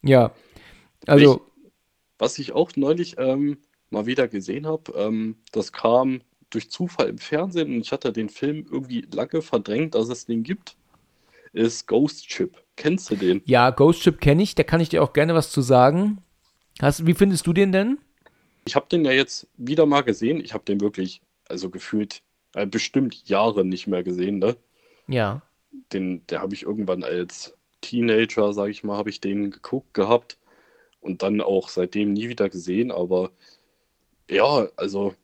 Ja. Also. Ich, was ich auch neulich ähm, mal wieder gesehen habe, ähm, das kam durch Zufall im Fernsehen und ich hatte den Film irgendwie lange verdrängt, dass es den gibt, ist Ghost Chip. Kennst du den? Ja, Ghost Chip kenne ich, da kann ich dir auch gerne was zu sagen. Hast, wie findest du den denn? Ich habe den ja jetzt wieder mal gesehen. Ich habe den wirklich, also gefühlt, äh, bestimmt Jahre nicht mehr gesehen, ne? Ja. Den, der habe ich irgendwann als Teenager, sage ich mal, habe ich den geguckt gehabt und dann auch seitdem nie wieder gesehen. Aber ja, also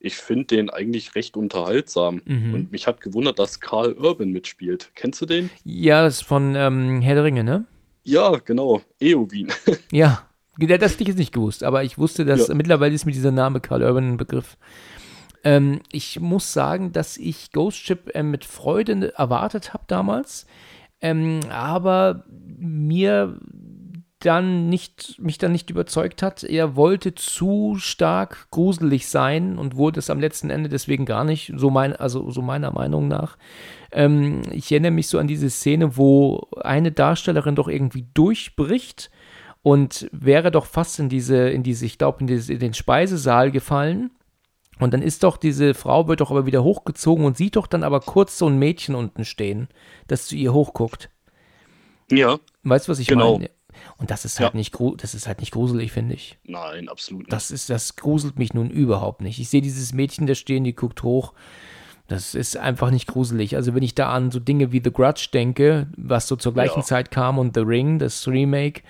ich finde den eigentlich recht unterhaltsam. Mhm. Und mich hat gewundert, dass Karl Urban mitspielt. Kennst du den? Ja, das ist von ähm, Herr der Ringe, ne? Ja, genau. Eowyn. ja, das hätte ich jetzt nicht gewusst, aber ich wusste, dass ja. mittlerweile ist mir dieser Name Carl Urban ein Begriff. Ähm, ich muss sagen, dass ich Ghost Ship äh, mit Freude erwartet habe damals, ähm, aber mir dann nicht, mich dann nicht überzeugt hat. Er wollte zu stark gruselig sein und wurde es am letzten Ende deswegen gar nicht, so mein, also so meiner Meinung nach. Ähm, ich erinnere mich so an diese Szene, wo eine Darstellerin doch irgendwie durchbricht und wäre doch fast in diese, in diese, ich glaube, in, in den Speisesaal gefallen. Und dann ist doch diese Frau, wird doch aber wieder hochgezogen und sieht doch dann aber kurz so ein Mädchen unten stehen, das zu ihr hochguckt. Ja. Weißt du, was ich genau. meine? Und das ist halt ja. nicht das ist halt nicht gruselig, finde ich. Nein, absolut nicht. Das ist, das gruselt mich nun überhaupt nicht. Ich sehe dieses Mädchen da stehen, die guckt hoch. Das ist einfach nicht gruselig. Also wenn ich da an so Dinge wie The Grudge denke, was so zur gleichen ja. Zeit kam und The Ring, das Remake,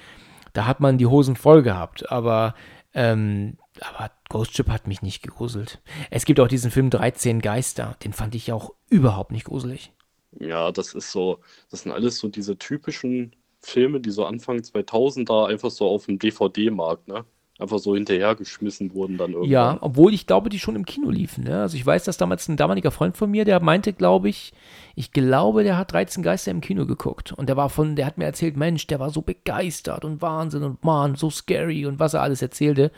da hat man die Hosen voll gehabt. Aber, ähm, aber Ghost Ship hat mich nicht gegruselt. Es gibt auch diesen Film 13 Geister, den fand ich auch überhaupt nicht gruselig. Ja, das ist so, das sind alles so diese typischen Filme, die so Anfang 2000er einfach so auf dem DVD-Markt, ne? Einfach so hinterhergeschmissen wurden dann irgendwann. Ja, obwohl ich glaube, die schon im Kino liefen. Ne? Also ich weiß, dass damals ein damaliger Freund von mir, der meinte, glaube ich, ich glaube, der hat 13 Geister im Kino geguckt. Und der war von, der hat mir erzählt, Mensch, der war so begeistert und Wahnsinn und Mann, so scary und was er alles erzählte.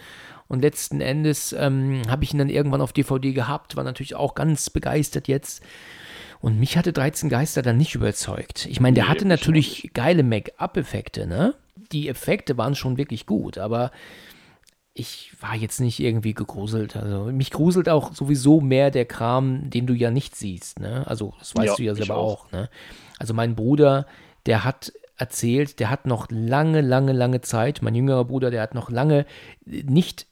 Und letzten Endes ähm, habe ich ihn dann irgendwann auf DVD gehabt, war natürlich auch ganz begeistert jetzt. Und mich hatte 13 Geister dann nicht überzeugt. Ich meine, der Nee, hatte natürlich geile Make-up-Effekte, ne? Die Effekte waren schon wirklich gut, aber ich war jetzt nicht irgendwie gegruselt. Also mich gruselt auch sowieso mehr der Kram, den du ja nicht siehst, ne? Also das weißt Ja, du ja selber auch. auch, ne? Also mein Bruder, der hat erzählt, der hat noch lange, lange, lange Zeit, mein jüngerer Bruder, der hat noch lange nicht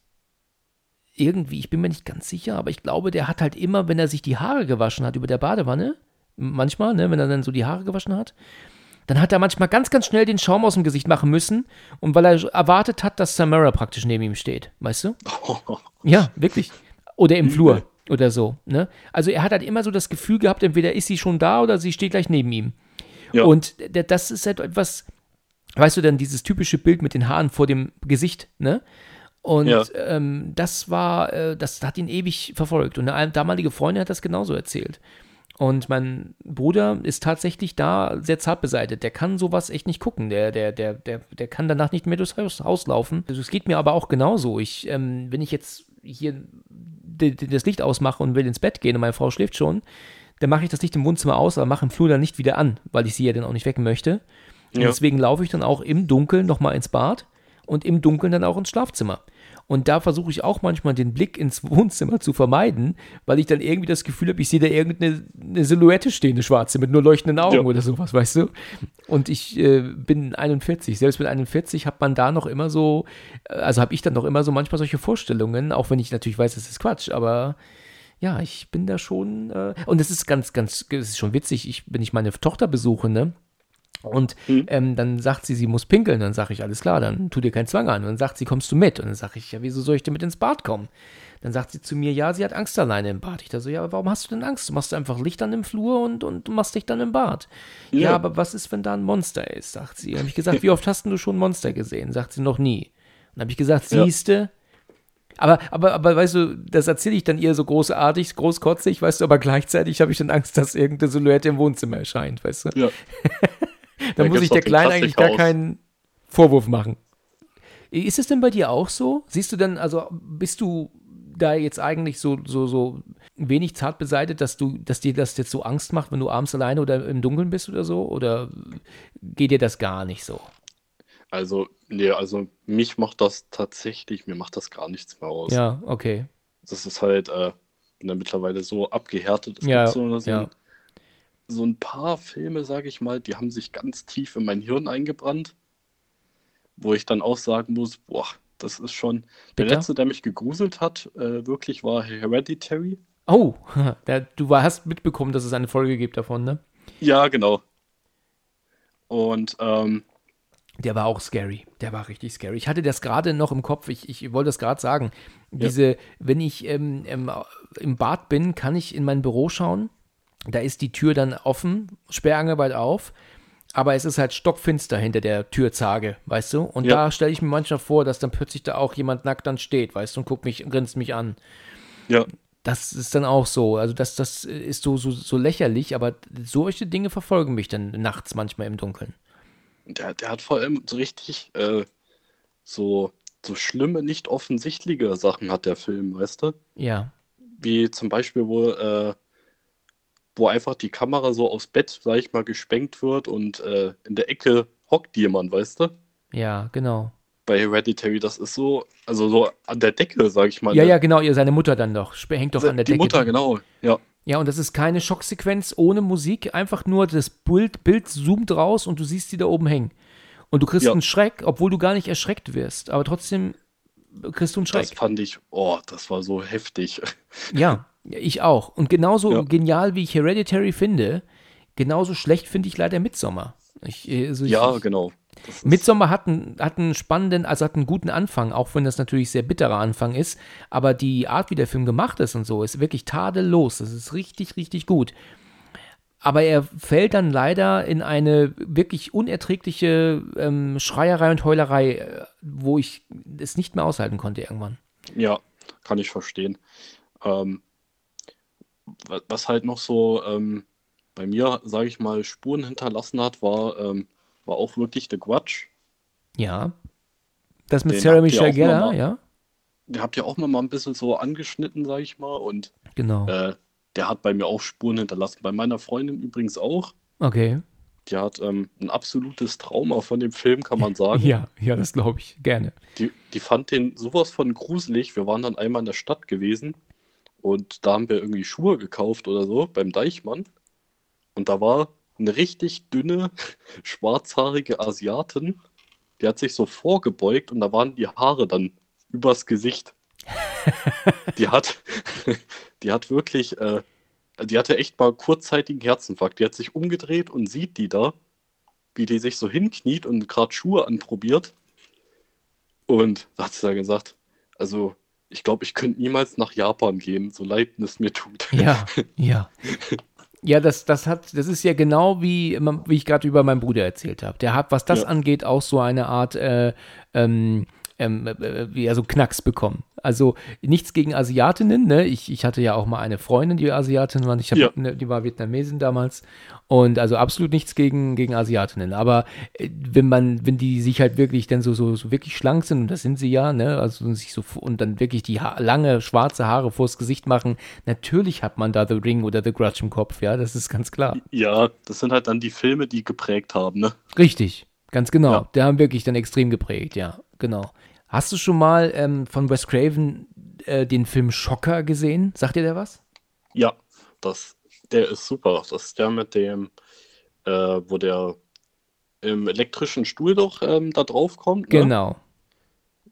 irgendwie, ich bin mir nicht ganz sicher, aber ich glaube, der hat halt immer, wenn er sich die Haare gewaschen hat über der Badewanne, manchmal, ne, wenn er dann so die Haare gewaschen hat, dann hat er manchmal ganz, ganz schnell den Schaum aus dem Gesicht machen müssen und weil er erwartet hat, dass Samara praktisch neben ihm steht, weißt du? Ja, wirklich. Oder im Flur oder so, ne? Also er hat halt immer so das Gefühl gehabt, entweder ist sie schon da oder sie steht gleich neben ihm. Ja. Und das ist halt etwas, weißt du, dann dieses typische Bild mit den Haaren vor dem Gesicht, ne? Und Ja. ähm, das war, äh, das hat ihn ewig verfolgt. Und eine damalige Freundin hat das genauso erzählt. Und mein Bruder ist tatsächlich da sehr zart beseitet. Der kann sowas echt nicht gucken. Der, der, der, der, der kann danach nicht mehr durchs Haus, Haus laufen. Also es geht mir aber auch genauso. Ich, ähm, wenn ich jetzt hier das Licht ausmache und will ins Bett gehen und meine Frau schläft schon, dann mache ich das Licht im Wohnzimmer aus, aber mache im Flur dann nicht wieder an, weil ich sie ja dann auch nicht wecken möchte. Und Ja. deswegen laufe ich dann auch im Dunkeln nochmal ins Bad und im Dunkeln dann auch ins Schlafzimmer. Und da versuche ich auch manchmal den Blick ins Wohnzimmer zu vermeiden, weil ich dann irgendwie das Gefühl habe, ich sehe da irgendeine eine Silhouette stehen, eine schwarze, mit nur leuchtenden Augen Ja. oder sowas, weißt du? Und ich äh, bin 41. Selbst mit 41 hat man da noch immer so, äh, also habe ich dann noch immer so manchmal solche Vorstellungen, auch wenn ich natürlich weiß, das ist Quatsch, aber ja, ich bin da schon, äh, und es ist ganz, ganz, es ist schon witzig, ich, wenn ich meine Tochter besuche, ne? Und Hm. ähm, dann sagt sie, sie muss pinkeln. Dann sage ich, alles klar, dann tu dir keinen Zwang an. Und dann sagt sie, kommst du mit? Und dann sage ich, ja, wieso soll ich denn mit ins Bad kommen? Dann sagt sie zu mir, ja, sie hat Angst alleine im Bad. Ich da so, ja, warum hast du denn Angst? Du machst einfach Licht an im Flur und, und du machst dich dann im Bad. Ja. Ja. aber was ist, wenn da ein Monster ist? Sagt sie. Habe ich gesagt, wie oft hast du schon ein Monster gesehen? Sagt sie, noch nie. Und dann habe ich gesagt, Ja. siehste. Aber, aber, aber weißt du, das erzähle ich dann ihr so großartig, großkotzig, weißt du, aber gleichzeitig habe ich dann Angst, dass irgendeine Silhouette im Wohnzimmer erscheint, weißt du? Ja. Da muss ich der Kleinen eigentlich gar keinen Vorwurf machen. Ist es denn bei dir auch so? Siehst du dann, also bist du da jetzt eigentlich so, so, so wenig zart beseitigt, dass du, dass dir das jetzt so Angst macht, wenn du abends alleine oder im Dunkeln bist oder so? Oder geht dir das gar nicht so? Also, nee, also mich macht das tatsächlich, mir macht das gar nichts mehr aus. Ja, okay. Das ist halt äh, mittlerweile so abgehärtet. Es Ja, gibt so, so, ja. So ein paar Filme, sage ich mal, die haben sich ganz tief in mein Hirn eingebrannt, wo ich dann auch sagen muss, boah, das ist schon. Der Bitter? letzte, der mich gegruselt hat, äh, wirklich war Hereditary. Oh, du hast mitbekommen, dass es eine Folge gibt davon, ne? Ja, genau. Und ähm, Der war auch scary. Der war richtig scary. Ich hatte das gerade noch im Kopf. Ich, ich wollte das gerade sagen. Diese, wenn ich ähm, ähm, im Bad bin, kann ich in mein Büro schauen. Da ist die Tür dann offen, sperrangelweit auf. Aber es ist halt stockfinster hinter der Türzage, weißt du? Und Ja. da stelle ich mir manchmal vor, dass dann plötzlich da auch jemand nackt dann steht, weißt du, und guckt mich, grinst mich an. ja, Das ist dann auch so. Also das, das ist so, so, so lächerlich, aber solche Dinge verfolgen mich dann nachts manchmal im Dunkeln. der, der hat vor allem so richtig äh, so, so schlimme, nicht offensichtliche Sachen hat der Film, weißt du? Ja. Wie zum Beispiel, wo, äh, wo einfach die Kamera so aufs Bett, sag ich mal, gespenkt wird und äh, in der Ecke hockt jemand, weißt du? Ja, genau. Bei Hereditary, das ist so, also so an der Decke, sag ich mal. Ja, ne? ja, genau, ihr seine Mutter dann doch. Hängt doch an der die Decke. Mutter, genau. Ja, Ja, und das ist keine Schocksequenz ohne Musik, einfach nur das Bild, Bild zoomt raus und du siehst sie da oben hängen. Und du kriegst Ja. einen Schreck, obwohl du gar nicht erschreckt wirst, aber trotzdem kriegst du einen das Schreck. fand ich, oh, das war so heftig. Ja, ich auch. Und genauso Ja. genial, wie ich Hereditary finde, genauso schlecht finde ich leider Midsommar. Ich, äh, also ich, Ja, genau. Midsommar hat einen, hat einen spannenden, also hat einen guten Anfang, auch wenn das natürlich sehr bitterer Anfang ist. Aber die Art, wie der Film gemacht ist und so, ist wirklich tadellos. Das ist richtig, richtig gut. aber er fällt dann leider in eine wirklich unerträgliche ähm, Schreierei und Heulerei, äh, wo ich es nicht mehr aushalten konnte irgendwann. Ja, kann ich verstehen. Ähm, was halt noch so ähm, bei mir, sage ich mal, Spuren hinterlassen hat, war, ähm, war auch wirklich The Grudge. Ja. Das mit Den Sarah Michelle Gellar, ja? Der habt ihr auch mal ein bisschen so angeschnitten, sage ich mal. Und genau. Äh, der hat bei mir auch Spuren hinterlassen. Bei meiner Freundin übrigens auch. Okay. Die hat ähm, ein absolutes Trauma von dem Film, kann man sagen. Ja, ja, das glaube ich, gerne. Die, die fand den sowas von gruselig. Wir waren dann einmal in der Stadt gewesen und da haben wir irgendwie Schuhe gekauft oder so beim Deichmann. Und da war eine richtig dünne, schwarzhaarige Asiatin. Die hat sich so vorgebeugt und da waren die Haare dann übers Gesicht. die hat, die hat wirklich, äh, die hatte echt mal kurzzeitigen Herzinfarkt. Die hat sich umgedreht und sieht die da, wie die sich so hinkniet und gerade Schuhe anprobiert. Und da hat sie dann gesagt, also ich glaube, ich könnte niemals nach Japan gehen, so leid es mir tut. Ja, ja. Ja, das, das hat, das ist ja genau wie, wie ich gerade über meinen Bruder erzählt habe. Der hat, was das ja. angeht, auch so eine Art äh, ähm, ähm, äh, wie er so Knacks bekommen. Also nichts gegen Asiatinnen, ne? Ich, ich hatte ja auch mal eine Freundin, die Asiatin war. Ich hab, ja. ne, die war Vietnamesin damals. Und also absolut nichts gegen, gegen Asiatinnen. Aber äh, wenn man, wenn die sich halt wirklich dann so, so, so wirklich schlank sind, und das sind sie ja, ne? Also sich so und dann wirklich die ha lange schwarze Haare vors Gesicht machen, natürlich hat man da The Ring oder The Grudge im Kopf, ja, das ist ganz klar. Ja, das sind halt dann die Filme, die geprägt haben, ne? Richtig, ganz genau. Ja. Die haben wirklich dann extrem geprägt, ja, genau. Hast du schon mal ähm, von Wes Craven äh, den Film Schocker gesehen? Sagt dir der was? Ja, das, der ist super. Das ist der mit dem, äh, wo der im elektrischen Stuhl doch ähm, da drauf kommt. Ne? Genau.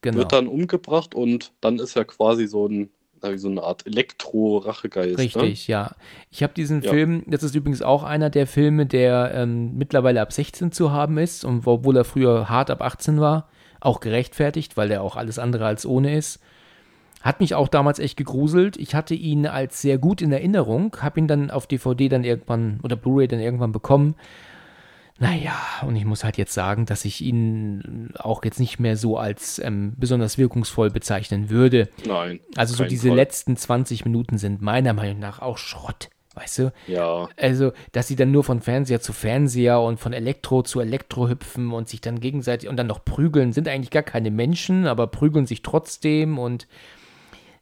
genau. Wird dann umgebracht und dann ist er quasi so ein so eine Art Elektro-Rachegeist. Ne? Richtig, ne? ja. Ich habe diesen ja. Film, das ist übrigens auch einer der Filme, der ähm, mittlerweile ab 16 zu haben ist und obwohl er früher hart ab 18 war auch gerechtfertigt, weil der auch alles andere als ohne ist. Hat mich auch damals echt gegruselt. Ich hatte ihn als sehr gut in Erinnerung, habe ihn dann auf DVD dann irgendwann oder Blu-ray dann irgendwann bekommen. Naja, und ich muss halt jetzt sagen, dass ich ihn auch jetzt nicht mehr so als ähm, besonders wirkungsvoll bezeichnen würde. Nein. Also so diese Fall. letzten 20 Minuten sind meiner Meinung nach auch Schrott. Weißt du? Ja. Also, dass sie dann nur von Fernseher zu Fernseher und von Elektro zu Elektro hüpfen und sich dann gegenseitig und dann noch prügeln, sind eigentlich gar keine Menschen, aber prügeln sich trotzdem und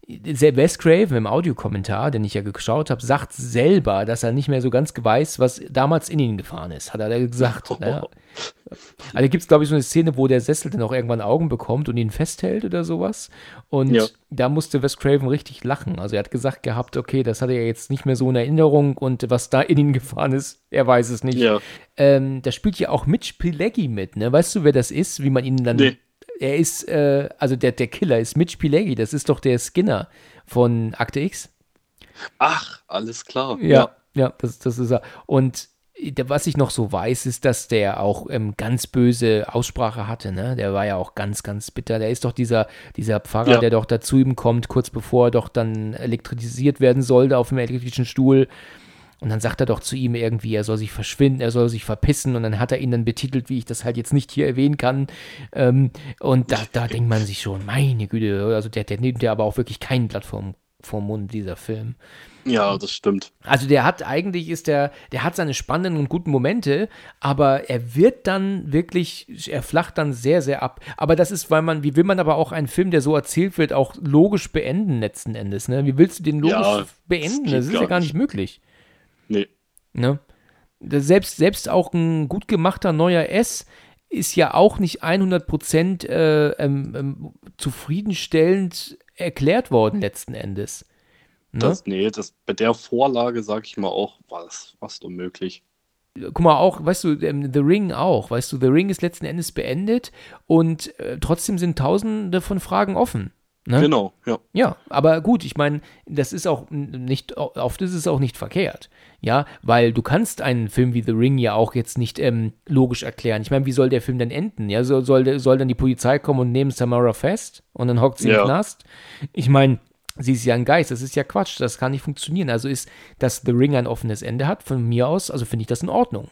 Wes Craven im Audiokommentar, den ich ja geschaut habe, sagt selber, dass er nicht mehr so ganz weiß, was damals in ihn gefahren ist, hat er gesagt. Oh. Ne? Also gibt es, glaube ich, so eine Szene, wo der Sessel dann auch irgendwann Augen bekommt und ihn festhält oder sowas. Und ja. da musste Wes Craven richtig lachen. Also er hat gesagt gehabt, okay, das hat er jetzt nicht mehr so in Erinnerung und was da in ihn gefahren ist, er weiß es nicht. Ja. Ähm, da spielt ja auch Mitch Pileggi mit, ne? Weißt du, wer das ist, wie man ihn dann nee er ist, äh, also der, der Killer ist Mitch Pileggi, das ist doch der Skinner von Akte X. Ach, alles klar. Ja, ja, ja das, das ist er. Und was ich noch so weiß, ist, dass der auch ähm, ganz böse Aussprache hatte, ne? Der war ja auch ganz, ganz bitter. Der ist doch dieser, dieser Pfarrer, ja. der doch dazu ihm kommt, kurz bevor er doch dann elektrisiert werden sollte auf dem elektrischen Stuhl. Und dann sagt er doch zu ihm irgendwie, er soll sich verschwinden, er soll sich verpissen. Und dann hat er ihn dann betitelt, wie ich das halt jetzt nicht hier erwähnen kann. Ähm, und da, da denkt man sich schon, meine Güte, also der, der nimmt ja aber auch wirklich kein Blatt vom, vom Mund, dieser Film. Ja, das stimmt. Also der hat eigentlich ist der, der hat seine spannenden und guten Momente, aber er wird dann wirklich, er flacht dann sehr, sehr ab. Aber das ist, weil man, wie will man aber auch einen Film, der so erzählt wird, auch logisch beenden letzten Endes, ne? Wie willst du den logisch ja, beenden? Das, das ist ja gar nicht möglich. Ne? Selbst, selbst auch ein gut gemachter neuer S ist ja auch nicht 100% äh, ähm, ähm, zufriedenstellend erklärt worden letzten Endes. Ne? Das, nee, das, bei der Vorlage, sag ich mal auch, war das fast unmöglich. Guck mal, auch, weißt du, ähm, The Ring auch, weißt du, The Ring ist letzten Endes beendet und äh, trotzdem sind tausende von Fragen offen. Ne? Genau, ja. Ja, aber gut, ich meine, das ist auch nicht, oft ist es auch nicht verkehrt. Ja, weil du kannst einen Film wie The Ring ja auch jetzt nicht ähm, logisch erklären. Ich meine, wie soll der Film denn enden? Ja, soll, soll, soll dann die Polizei kommen und nehmen Samara fest und dann hockt sie ja. im Knast? Ich meine, Sie ist ja ein Geist, das ist ja Quatsch, das kann nicht funktionieren. Also ist, dass The Ring ein offenes Ende hat, von mir aus, also finde ich das in Ordnung.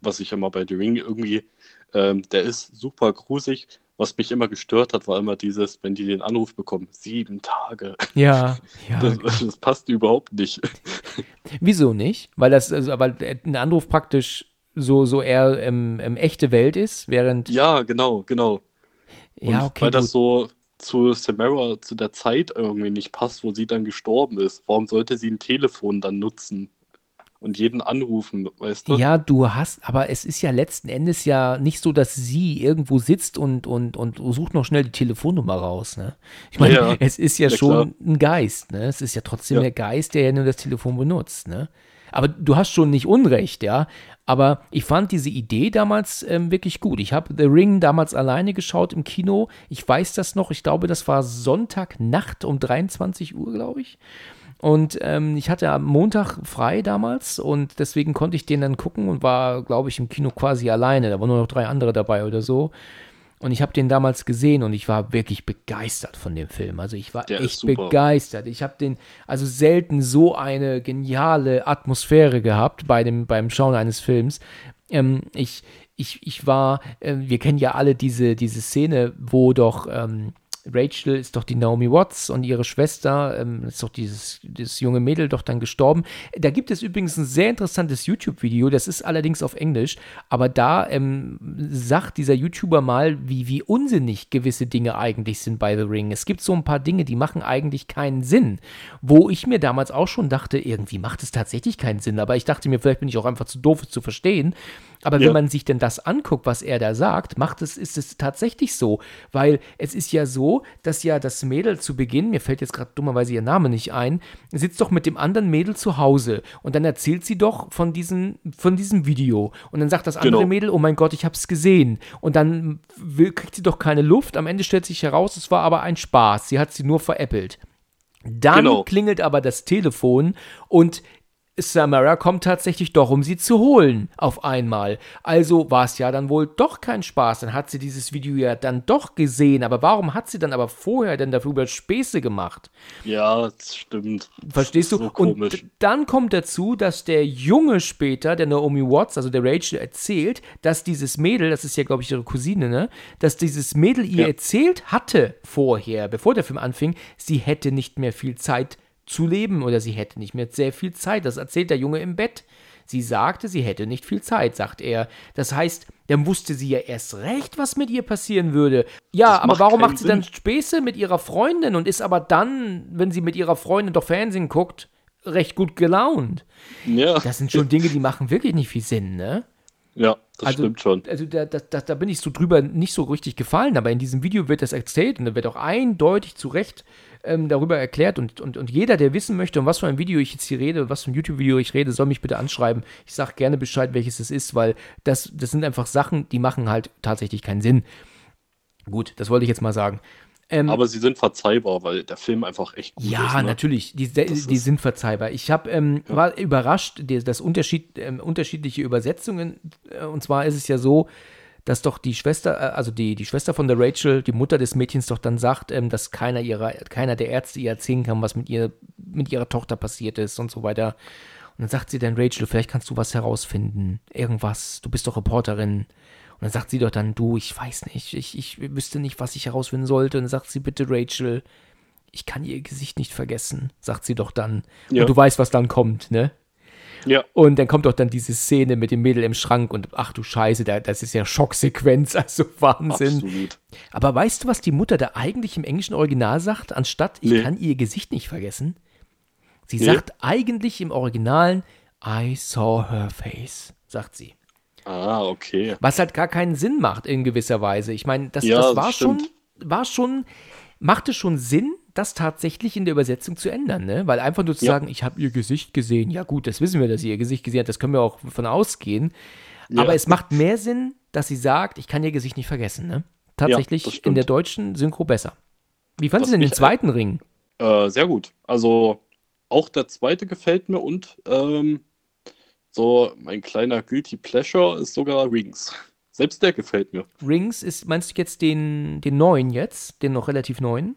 Was ich immer bei The Ring irgendwie, ähm, der ist super grusig. Was mich immer gestört hat, war immer dieses, wenn die den Anruf bekommen, sieben Tage. Ja, ja. Das, das passt überhaupt nicht. Wieso nicht? Weil das, also, weil ein Anruf praktisch so, so eher ähm, ähm, echte Welt ist, während. Ja, genau, genau. Und ja, okay. weil das gut. so zu Samara zu der Zeit irgendwie nicht passt, wo sie dann gestorben ist. Warum sollte sie ein Telefon dann nutzen und jeden anrufen, weißt du? Ja, du hast, aber es ist ja letzten Endes ja nicht so, dass sie irgendwo sitzt und, und, und sucht noch schnell die Telefonnummer raus, ne? Ich meine, Ja, es ist ja ja, schon ein Geist, ne? Es ist ja trotzdem Ja. der Geist, der ja nur das Telefon benutzt, ne? Aber du hast schon nicht Unrecht, ja. Aber ich fand diese Idee damals ähm, wirklich gut. Ich habe The Ring damals alleine geschaut im Kino. Ich weiß das noch. Ich glaube, das war Sonntagnacht um 23 Uhr, glaube ich. Und ähm, ich hatte am Montag frei damals und deswegen konnte ich den dann gucken und war, glaube ich, im Kino quasi alleine. Da waren nur noch drei andere dabei oder so. Und ich habe den damals gesehen und ich war wirklich begeistert von dem Film. Also ich war Der echt begeistert. Ich habe den also selten so eine geniale Atmosphäre gehabt bei dem beim Schauen eines Films. Ähm, ich, ich, ich war, äh, wir kennen ja alle diese, diese Szene, wo doch ähm, Rachel ist doch die Naomi Watts und ihre Schwester ähm, ist doch dieses, dieses junge Mädel doch dann gestorben. Da gibt es übrigens ein sehr interessantes YouTube-Video, das ist allerdings auf Englisch, aber da ähm, sagt dieser YouTuber mal, wie, wie unsinnig gewisse Dinge eigentlich sind bei The Ring. Es gibt so ein paar Dinge, die machen eigentlich keinen Sinn, wo ich mir damals auch schon dachte, irgendwie macht es tatsächlich keinen Sinn, aber ich dachte mir, vielleicht bin ich auch einfach zu doof, es zu verstehen. Aber wenn Ja. man sich denn das anguckt, was er da sagt, macht es, ist es tatsächlich so. Weil es ist ja so, dass ja das Mädel zu Beginn, mir fällt jetzt gerade dummerweise ihr Name nicht ein, sitzt doch mit dem anderen Mädel zu Hause und dann erzählt sie doch von diesem, von diesem Video. Und dann sagt das andere Genau. Mädel, oh mein Gott, ich hab's gesehen. Und dann will, kriegt sie doch keine Luft. Am Ende stellt sich heraus, es war aber ein Spaß. Sie hat sie nur veräppelt. Dann Genau. klingelt aber das Telefon und Samara kommt tatsächlich doch, um sie zu holen, auf einmal. Also war es ja dann wohl doch kein Spaß. Dann hat sie dieses Video ja dann doch gesehen. Aber warum hat sie dann aber vorher denn darüber Späße gemacht? Ja, das stimmt. Verstehst Das du? So und dann kommt dazu, dass der Junge später, der Naomi Watts, also der Rachel, erzählt, dass dieses Mädel, das ist ja, glaube ich, ihre Cousine, ne? Dass dieses Mädel ihr Ja. erzählt hatte vorher, bevor der Film anfing, sie hätte nicht mehr viel Zeit zu leben oder sie hätte nicht mehr sehr viel Zeit. Das erzählt der Junge im Bett. Sie sagte, sie hätte nicht viel Zeit, sagt er. Das heißt, dann wusste sie ja erst recht, was mit ihr passieren würde. Ja, Das aber macht warum macht sie dann Sinn. Späße mit ihrer Freundin und ist aber dann, wenn sie mit ihrer Freundin doch Fernsehen guckt, recht gut gelaunt? Ja, Das sind schon Dinge, die machen wirklich nicht viel Sinn, ne? ja das Also- stimmt schon. Also da, da, da, da bin ich so drüber nicht so richtig gefallen, aber in diesem Video wird das erzählt und da wird auch eindeutig zu Recht ähm, darüber erklärt und, und, und jeder, der wissen möchte, um was für ein Video ich jetzt hier rede, was für ein YouTube-Video ich rede, soll mich bitte anschreiben. Ich sage gerne Bescheid, welches es ist, weil das, das sind einfach Sachen, die machen halt tatsächlich keinen Sinn. Gut, das wollte ich jetzt mal sagen. Ähm, Aber sie sind verzeihbar, weil der Film einfach echt gut ja, ist. Ne? natürlich, die, die ist- sind verzeihbar. Ich habe ähm, war überrascht, die, das Unterschied, ähm, unterschiedliche Übersetzungen. Äh, und zwar ist es ja so, dass doch die Schwester, äh, also die, die Schwester von der Rachel, die Mutter des Mädchens, doch dann sagt, ähm, dass keiner ihrer, keiner der Ärzte ihr erzählen kann, was mit ihr, mit ihrer Tochter passiert ist und so weiter. Und dann sagt sie dann, Rachel, vielleicht kannst du was herausfinden. Irgendwas, du bist doch Reporterin. Und dann sagt sie doch dann, du, ich weiß nicht, ich, ich wüsste nicht, was ich herausfinden sollte. Und dann sagt sie, bitte, Rachel, ich kann ihr Gesicht nicht vergessen, sagt sie doch dann. Ja. Und du weißt, was dann kommt, ne? Ja, Und dann kommt doch dann diese Szene mit dem Mädel im Schrank und ach du Scheiße, da, das ist ja Schocksequenz, also Wahnsinn. absolut. Aber weißt du, was die Mutter da eigentlich im englischen Original sagt, anstatt ich Nee. kann ihr Gesicht nicht vergessen? Sie Nee. sagt eigentlich im Originalen I saw her face, sagt sie. Ah, okay. Was halt gar keinen Sinn macht in gewisser Weise. Ich meine, das, Ja, das das war schon, stimmt. war schon, machte schon Sinn, das tatsächlich in der Übersetzung zu ändern, ne? Weil einfach nur zu Ja. sagen, ich habe ihr Gesicht gesehen. Ja gut, das wissen wir, dass sie ihr Gesicht gesehen hat, das können wir auch von ausgehen. Ja. Aber es macht mehr Sinn, dass sie sagt, ich kann ihr Gesicht nicht vergessen, ne? Tatsächlich das in der deutschen Synchro besser. Wie fandest du denn den mich- zweiten Ring? Äh, sehr gut. Also auch der zweite gefällt mir und ähm, so mein kleiner Guilty Pleasure ist sogar Rings. Selbst der gefällt mir. Rings ist, meinst du jetzt den, den neuen jetzt, den noch relativ neuen?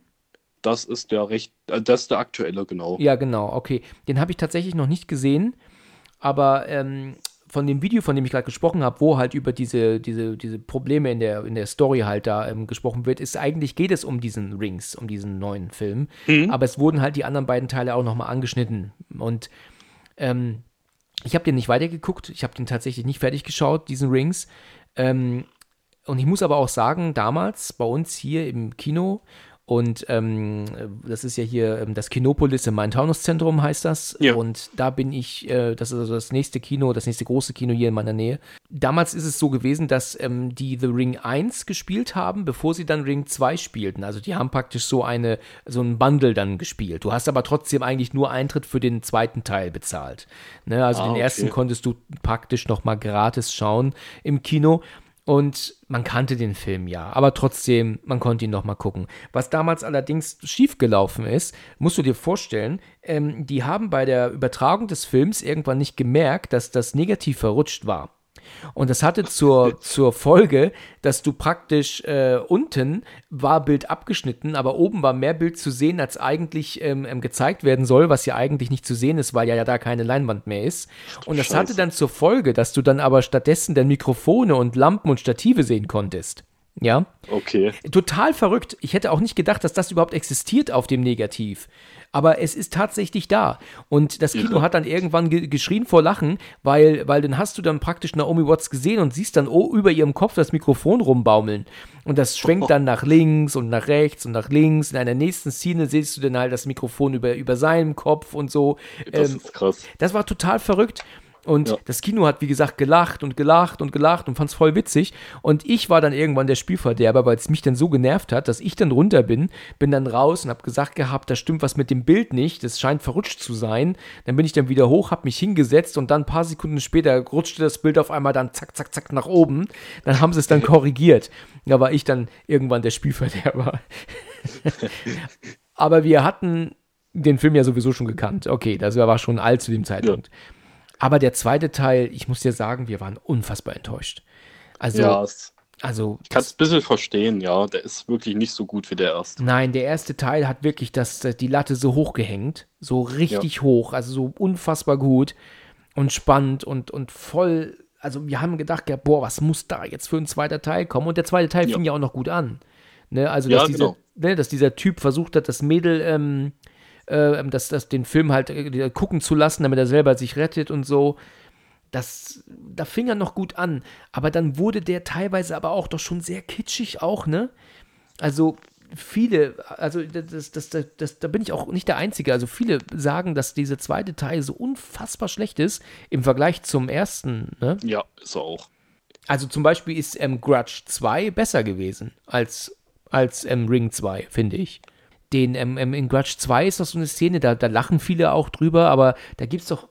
Das ist der recht, äh, das ist der aktuelle, genau. Ja, genau, okay. Den habe ich tatsächlich noch nicht gesehen, aber ähm, von dem Video, von dem ich gerade gesprochen habe, wo halt über diese, diese, diese Probleme in der, in der Story halt da ähm, gesprochen wird, ist eigentlich geht es um diesen Rings, um diesen neuen Film. Mhm. Aber es wurden halt die anderen beiden Teile auch nochmal angeschnitten. Und ähm, ich habe den nicht weitergeguckt, ich habe den tatsächlich nicht fertig geschaut, diesen Rings. Ähm, und ich muss aber auch sagen, damals bei uns hier im Kino und ähm, das ist ja hier ähm, das Kinopolis im Main-Taunus-Zentrum heißt das. Ja. Und da bin ich, äh, das ist also das nächste Kino, das nächste große Kino hier in meiner Nähe. Damals ist es so gewesen, dass ähm, die The Ring 1 gespielt haben, bevor sie dann Ring 2 spielten. Also die haben praktisch so eine, so ein Bundle dann gespielt. Du hast aber trotzdem eigentlich nur Eintritt für den zweiten Teil bezahlt. Ne? Also ah, den ersten okay. konntest du praktisch nochmal gratis schauen im Kino. Und man kannte den Film ja, aber trotzdem, man konnte ihn noch mal gucken. Was damals allerdings schiefgelaufen ist, musst du dir vorstellen, ähm, die haben bei der Übertragung des Films irgendwann nicht gemerkt, dass das negativ verrutscht war. Und das hatte zur, zur Folge, dass du praktisch äh, unten war Bild abgeschnitten, aber oben war mehr Bild zu sehen, als eigentlich ähm, ähm, gezeigt werden soll, was ja eigentlich nicht zu sehen ist, weil ja, ja da keine Leinwand mehr ist. Und das Scheiße. hatte dann zur Folge, dass du dann aber stattdessen dann Mikrofone und Lampen und Stative sehen konntest. Ja. Okay. Total verrückt. Ich hätte auch nicht gedacht, dass das überhaupt existiert auf dem Negativ aber es ist tatsächlich da. Und das Kino ja. hat dann irgendwann ge geschrien vor Lachen, weil, weil dann hast du dann praktisch Naomi Watts gesehen und siehst dann oh, über ihrem Kopf das Mikrofon rumbaumeln. Und das schwenkt dann nach links und nach rechts und nach links. In einer nächsten Szene siehst du dann halt das Mikrofon über, über seinem Kopf und so. Das ähm, ist krass. Das war total verrückt. Und ja. das Kino hat, wie gesagt, gelacht und gelacht und gelacht und fand es voll witzig. Und ich war dann irgendwann der Spielverderber, weil es mich dann so genervt hat, dass ich dann runter bin, bin dann raus und habe gesagt gehabt, da stimmt was mit dem Bild nicht, das scheint verrutscht zu sein. Dann bin ich dann wieder hoch, habe mich hingesetzt und dann ein paar Sekunden später rutschte das Bild auf einmal dann zack, zack, zack nach oben. Dann haben sie es dann korrigiert. Da war ich dann irgendwann der Spielverderber. Aber wir hatten den Film ja sowieso schon gekannt. Okay, das war schon alt zu dem Zeitpunkt. Ja. Aber der zweite Teil, ich muss dir sagen, wir waren unfassbar enttäuscht. Also, ja, also ich kann es ein bisschen verstehen, ja. Der ist wirklich nicht so gut wie der erste. Nein, der erste Teil hat wirklich das, die Latte so hoch gehängt. So richtig ja. hoch, also so unfassbar gut und spannend und, und voll. Also, wir haben gedacht, ja, boah, was muss da jetzt für ein zweiter Teil kommen? Und der zweite Teil ja. fing ja auch noch gut an. Ne? Also, dass, ja, dieser, genau. ne, dass dieser Typ versucht hat, das Mädel ähm, äh, dass, dass den Film halt äh, gucken zu lassen, damit er selber sich rettet und so. Das, da fing er noch gut an, aber dann wurde der teilweise aber auch doch schon sehr kitschig auch, ne? Also viele, also das, das, das, das, da bin ich auch nicht der Einzige. Also viele sagen, dass dieser zweite Teil so unfassbar schlecht ist im Vergleich zum ersten. Ne? Ja, ist er auch. Also zum Beispiel ist ähm, Grudge 2 besser gewesen als, als ähm, Ring 2, finde ich den ähm, ähm, in Grudge 2 ist das so eine Szene, da, da lachen viele auch drüber, aber da gibt es doch,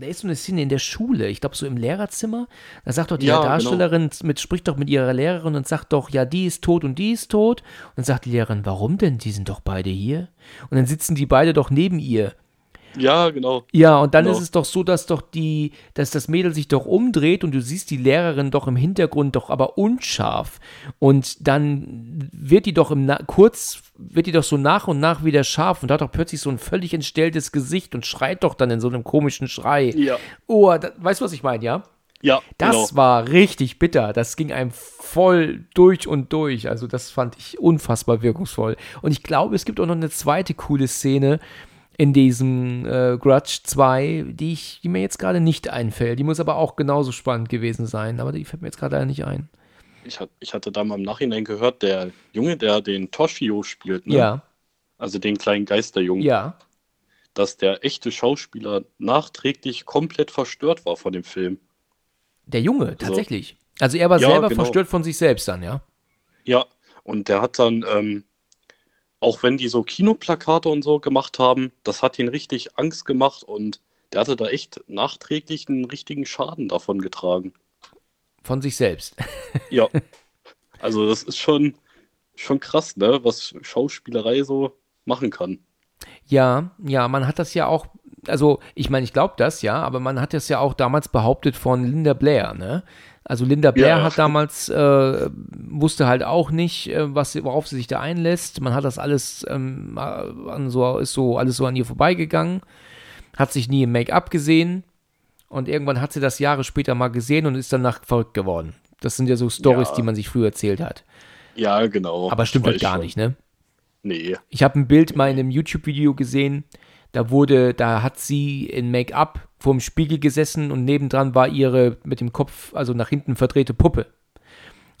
da ist so eine Szene in der Schule, ich glaube so im Lehrerzimmer, da sagt doch die ja. Darstellerin, genau. mit, spricht doch mit ihrer Lehrerin und sagt doch, ja, die ist tot und die ist tot. Und dann sagt die Lehrerin, warum denn? Die sind doch beide hier. Und dann sitzen die beide doch neben ihr. Ja, genau. Ja, und dann genau. ist es doch so, dass doch die, dass das Mädel sich doch umdreht und du siehst die Lehrerin doch im Hintergrund doch aber unscharf. Und dann wird die doch im Na kurz, wird die doch so nach und nach wieder scharf und hat doch plötzlich so ein völlig entstelltes Gesicht und schreit doch dann in so einem komischen Schrei. Ja. Oh, da, weißt du, was ich meine, ja? Ja. Das genau. war richtig bitter. Das ging einem voll durch und durch. Also, das fand ich unfassbar wirkungsvoll. Und ich glaube, es gibt auch noch eine zweite coole Szene in diesem äh, Grudge 2, die, ich, die mir jetzt gerade nicht einfällt. Die muss aber auch genauso spannend gewesen sein, aber die fällt mir jetzt gerade nicht ein. Ich, ich hatte da mal im Nachhinein gehört, der Junge, der den Toshio spielt, ne? Ja. Also den kleinen Geisterjungen. Ja. Dass der echte Schauspieler nachträglich komplett verstört war von dem Film. Der Junge, also tatsächlich. Also, also er war ja, selber genau. verstört von sich selbst dann, ja? Ja, und der hat dann, ähm, auch wenn die so Kinoplakate und so gemacht haben, das hat ihn richtig Angst gemacht und der hatte da echt nachträglich einen richtigen Schaden davon getragen. Von sich selbst. ja. Also das ist schon, schon krass, ne, was Schauspielerei so machen kann. Ja, ja, man hat das ja auch, also ich meine, ich glaube das ja, aber man hat das ja auch damals behauptet von Linda Blair, ne? Also Linda Blair Ja, hat damals, äh, wusste halt auch nicht, äh, was, worauf sie sich da einlässt. Man hat das alles, ähm, an so, ist so alles so an ihr vorbeigegangen, hat sich nie im Make-up gesehen und irgendwann hat sie das Jahre später mal gesehen und ist danach verrückt geworden. Das sind ja so Stories, Ja. die man sich früher erzählt hat. Ja, genau. Aber stimmt halt gar ich nicht, ne? schon. Nee. Ich habe ein Bild mal in einem YouTube-Video gesehen, da wurde, da hat sie in Make-up vorm Spiegel gesessen und nebendran war ihre mit dem Kopf, also nach hinten verdrehte Puppe.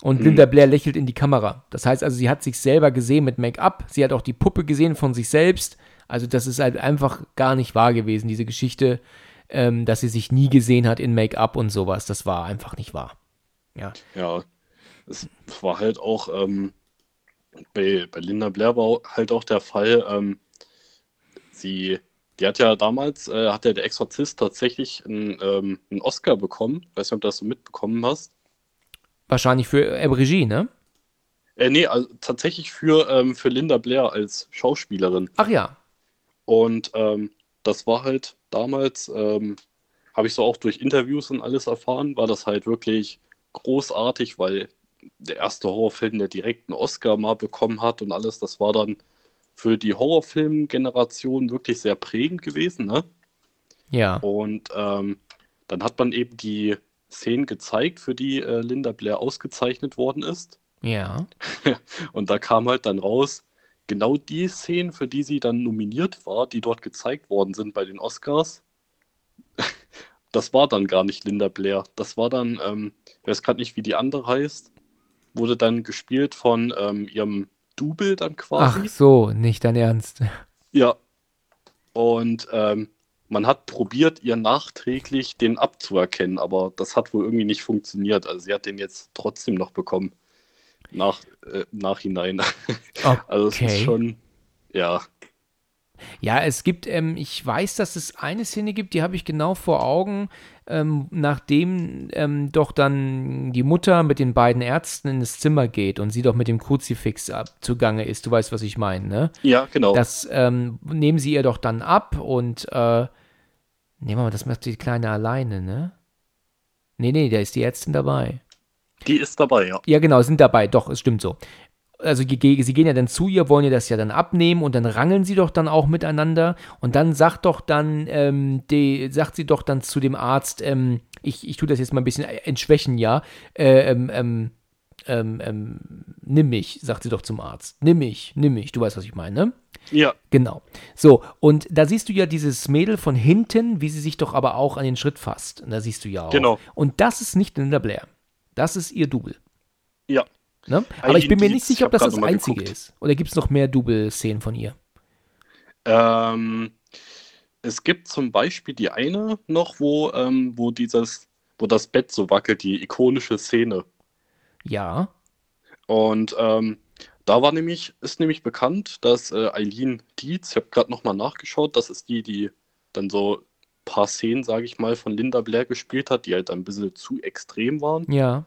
Und Linda Blair lächelt in die Kamera. Das heißt also, sie hat sich selber gesehen mit Make-up, sie hat auch die Puppe gesehen von sich selbst. Also das ist halt einfach gar nicht wahr gewesen, diese Geschichte, ähm, dass sie sich nie gesehen hat in Make-up und sowas. Das war einfach nicht wahr. Ja. Ja, es war halt auch ähm, bei, bei Linda Blair war halt auch der Fall, ähm, sie, die hat ja damals, äh, hat ja der Exorzist tatsächlich einen, ähm, einen Oscar bekommen. Weiß nicht, ob du das so mitbekommen hast. Wahrscheinlich für Regie, ne? Äh, nee, also tatsächlich für, ähm, für Linda Blair als Schauspielerin. Ach ja. Und ähm, das war halt damals, ähm, habe ich so auch durch Interviews und alles erfahren, war das halt wirklich großartig, weil der erste Horrorfilm, der direkt einen Oscar mal bekommen hat und alles, das war dann für die Horrorfilm-Generation wirklich sehr prägend gewesen. Ne? Ja. Und ähm, dann hat man eben die Szenen gezeigt, für die äh, Linda Blair ausgezeichnet worden ist. Ja. Und da kam halt dann raus, genau die Szenen, für die sie dann nominiert war, die dort gezeigt worden sind bei den Oscars, das war dann gar nicht Linda Blair. Das war dann, ähm, ich weiß gerade nicht, wie die andere heißt, wurde dann gespielt von ähm, ihrem Double dann quasi. Ach so, nicht dein Ernst. Ja. Und ähm, man hat probiert, ihr nachträglich den abzuerkennen, aber das hat wohl irgendwie nicht funktioniert. Also sie hat den jetzt trotzdem noch bekommen. Nach, äh, Nachhinein. Also es ist Okay. schon, ja, Ja, es gibt, ähm, ich weiß, dass es eine Szene gibt, die habe ich genau vor Augen, ähm, nachdem ähm, doch dann die Mutter mit den beiden Ärzten in das Zimmer geht und sie doch mit dem Kruzifix ab, zugange ist. Du weißt, was ich meine, ne? ja, genau. Das ähm, nehmen sie ihr doch dann ab und äh, nehmen wir mal, das macht die Kleine alleine, ne? Nee, nee, da ist die Ärztin dabei. Die ist dabei, ja. Ja, genau, sind dabei, doch, es stimmt so. Also sie gehen ja dann zu ihr, wollen ihr das ja dann abnehmen und dann rangeln sie doch dann auch miteinander und dann sagt doch dann, ähm, die, sagt sie doch dann zu dem Arzt, ähm, ich, ich tue das jetzt mal ein bisschen entschwächen, ja, äh, ähm, ähm, ähm, ähm, nimm mich, sagt sie doch zum Arzt. Nimm mich, nimm mich, du weißt, was ich meine, ne? Ja, Genau. So, und da siehst du ja dieses Mädel von hinten, wie sie sich doch aber auch an den Schritt fasst. Und da siehst du ja auch. Genau. Und das ist nicht Linda Blair. Das ist ihr Double. ja. Ne? Aber ich bin mir nicht sicher, ob das das einzige geguckt. ist. Oder gibt es noch mehr Double-Szenen von ihr? Ähm, es gibt zum Beispiel die eine noch, wo, ähm, wo dieses, wo das Bett so wackelt, die ikonische Szene. Ja. Und ähm, da war nämlich, ist nämlich bekannt, dass äh, Eileen Dietz, ich habe gerade nochmal nachgeschaut, das ist die, die dann so ein paar Szenen, sage ich mal, von Linda Blair gespielt hat, die halt ein bisschen zu extrem waren. Ja.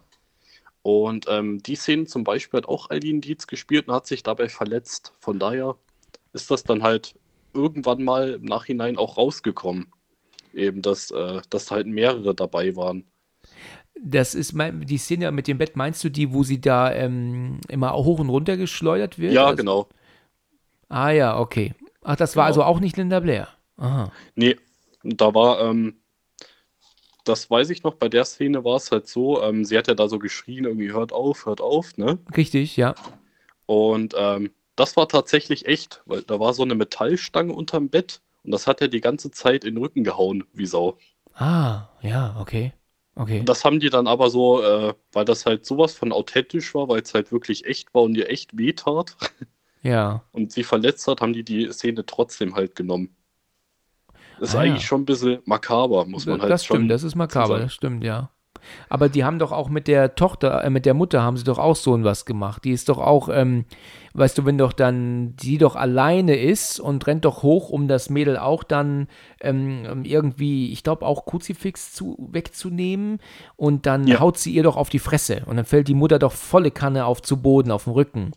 Und ähm, die Szenen zum Beispiel hat auch Eileen Dietz gespielt und hat sich dabei verletzt. Von daher ist das dann halt irgendwann mal im Nachhinein auch rausgekommen. Eben, dass, äh, dass halt mehrere dabei waren. Das ist mein, die Szene mit dem Bett, meinst du die, wo sie da ähm, immer hoch und runter geschleudert wird? Ja, Also- genau. Ah ja, okay. Ach, das war Genau. also auch nicht Linda Blair. Aha. Nee, da war, ähm, das weiß ich noch, bei der Szene war es halt so, ähm, sie hat ja da so geschrien, irgendwie hört auf, hört auf, ne? Richtig, ja. Und ähm, das war tatsächlich echt, weil da war so eine Metallstange unterm Bett und das hat er die ganze Zeit in den Rücken gehauen, wie Sau. Ah, ja, okay. Okay. Das haben die dann aber so, äh, weil das halt sowas von authentisch war, weil es halt wirklich echt war und ihr echt wehtat Ja. und sie verletzt hat, haben die die Szene trotzdem halt genommen. Das ist Ah, ja. eigentlich schon ein bisschen makaber, muss man halt das stimmt, schon. das ist makaber, sagen. das stimmt, ja. Aber die haben doch auch mit der Tochter, äh, mit der Mutter haben sie doch auch so was gemacht. Die ist doch auch, ähm, weißt du, wenn doch dann die doch alleine ist und rennt doch hoch, um das Mädel auch dann ähm, irgendwie, ich glaube auch Kruzifix zu, wegzunehmen und dann Ja. haut sie ihr doch auf die Fresse und dann fällt die Mutter doch volle Kanne auf zu Boden, auf den Rücken.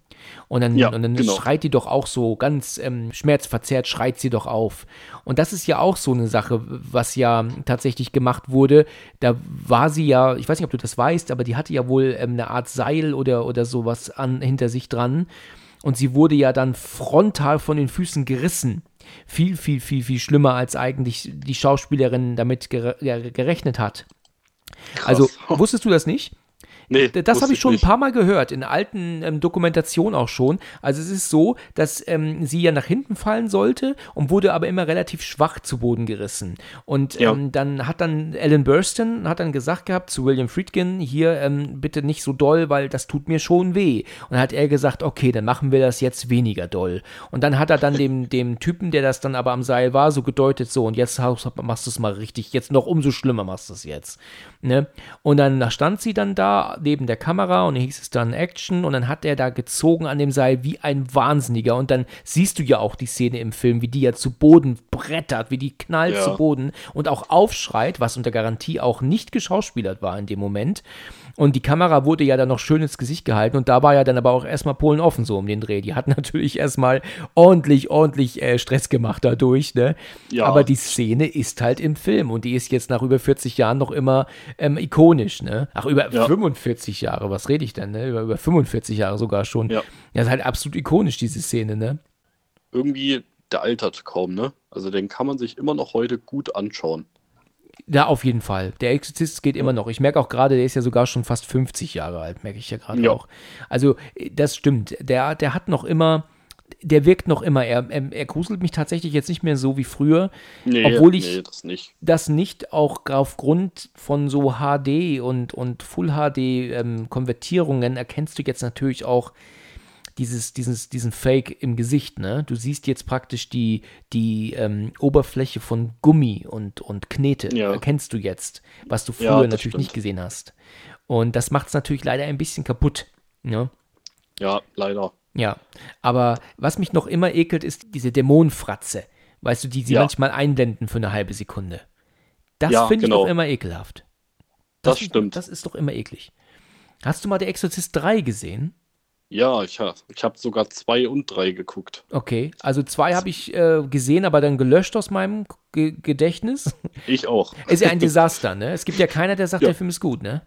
Und dann, Ja, und dann genau. schreit die doch auch so ganz ähm, schmerzverzerrt, schreit sie doch auf. Und das ist ja auch so eine Sache, was ja tatsächlich gemacht wurde. Da war sie ja, ich weiß nicht, ob du das weißt, aber die hatte ja wohl ähm, eine Art Seil oder, oder sowas an, hinter sich dran. Und sie wurde ja dann frontal von den Füßen gerissen. Viel, viel, viel, viel schlimmer, als eigentlich die Schauspielerin damit gere gere- gerechnet hat. Krass. Also, wusstest du das nicht? Nee, Das habe ich schon nicht. ein paar Mal gehört, in alten ähm, Dokumentationen auch schon. Also es ist so, dass ähm, sie ja nach hinten fallen sollte und wurde aber immer relativ schwach zu Boden gerissen. Und Ja. ähm, dann hat dann Alan Burston hat dann gesagt gehabt zu William Friedkin, hier ähm, bitte nicht so doll, weil das tut mir schon weh. Und dann hat er gesagt, okay, dann machen wir das jetzt weniger doll. Und dann hat er dann dem, dem Typen, der das dann aber am Seil war, so gedeutet, so und jetzt machst du es mal richtig, jetzt noch umso schlimmer machst du es jetzt. Ne? Und dann stand sie dann da neben der Kamera und dann hieß es dann Action und dann hat er da gezogen an dem Seil wie ein Wahnsinniger und dann siehst du ja auch die Szene im Film, wie die ja zu Boden brettert, wie die knallt Ja. zu Boden und auch aufschreit, was unter Garantie auch nicht geschauspielert war in dem Moment. Und die Kamera wurde ja dann noch schön ins Gesicht gehalten und da war ja dann aber auch erstmal Polen offen so um den Dreh. Die hat natürlich erstmal ordentlich, ordentlich äh, Stress gemacht dadurch, ne? Ja. Aber die Szene ist halt im Film und die ist jetzt nach über 40 Jahren noch immer ähm, ikonisch, ne? Ach, über Ja. 45 Jahre, was rede ich denn, ne? Über, über 45 Jahre sogar schon. Ja. ja, ist halt absolut ikonisch, diese Szene, ne? Irgendwie, der altert kaum, ne? Also den kann man sich immer noch heute gut anschauen. Ja, auf jeden Fall. Der Exorzist geht immer noch. Ich merke auch gerade, der ist ja sogar schon fast 50 Jahre alt, merke ich ja gerade Ja. auch. Also, äh, das stimmt. Der, der hat noch immer, der wirkt noch immer. Er, er, er gruselt mich tatsächlich jetzt nicht mehr so wie früher. Nee, Obwohl ich- nee, das nicht. das nicht auch aufgrund von so HD und, und Full HD ähm, Konvertierungen erkennst du jetzt natürlich auch dieses, dieses, diesen Fake im Gesicht, ne? Du siehst jetzt praktisch die, die ähm, Oberfläche von Gummi und, und Knete, Ja. erkennst du jetzt, was du früher Ja, das natürlich stimmt. nicht gesehen hast. Und das macht es natürlich leider ein bisschen kaputt. Ne? Ja, leider. Ja, aber was mich noch immer ekelt, ist diese Dämonenfratze. Weißt du, die sie Ja. manchmal einblenden für eine halbe Sekunde. Das Ja, finde ich genau. doch immer ekelhaft. Das find- stimmt. Das ist doch immer eklig. Hast du mal der Exorzist 3 gesehen? Ja, ich habe ich hab sogar zwei und drei geguckt. Okay, also zwei habe ich äh, gesehen, aber dann gelöscht aus meinem Ge Gedächtnis. Ich auch. Ist ja ein Desaster, ne? Es gibt ja keiner, der sagt, Ja. der Film ist gut, ne?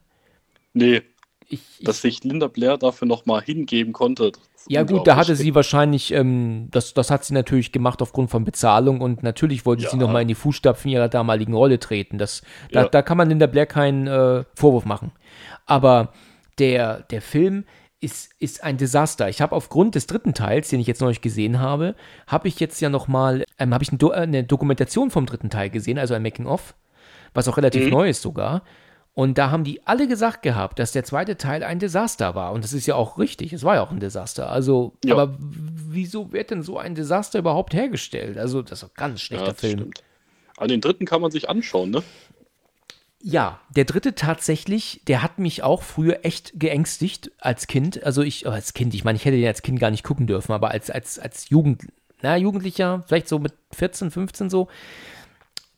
Nee, Ich, ich, dass sich Linda Blair dafür nochmal hingeben konnte. ja gut, da hatte sie wahrscheinlich, ähm, das, das hat sie natürlich gemacht aufgrund von Bezahlung und natürlich wollte sie Ja. nochmal in die Fußstapfen ihrer damaligen Rolle treten. Das, da, Ja. da kann man Linda Blair keinen äh, Vorwurf machen. Aber der, der Film ist, ist ein Desaster. Ich habe aufgrund des dritten Teils, den ich jetzt nicht gesehen habe, habe ich jetzt ja nochmal, ähm, habe ich ein Do äh, eine Dokumentation vom dritten Teil gesehen, also ein Making-of, was auch relativ Mhm. neu ist sogar. Und da haben die alle gesagt gehabt, dass der zweite Teil ein Desaster war. Und das ist ja auch richtig. Es war ja auch ein Desaster. Also, Ja. aber wieso wird denn so ein Desaster überhaupt hergestellt? Also, das ist ein ganz Ja, schlechter das Film. stimmt. Aber den dritten kann man sich anschauen, ne? Ja, der dritte tatsächlich, der hat mich auch früher echt geängstigt als Kind. Also ich, oh, als Kind, ich meine, ich hätte den als Kind gar nicht gucken dürfen, aber als, als, als Jugend, na, Jugendlicher, vielleicht so mit 14, 15 so,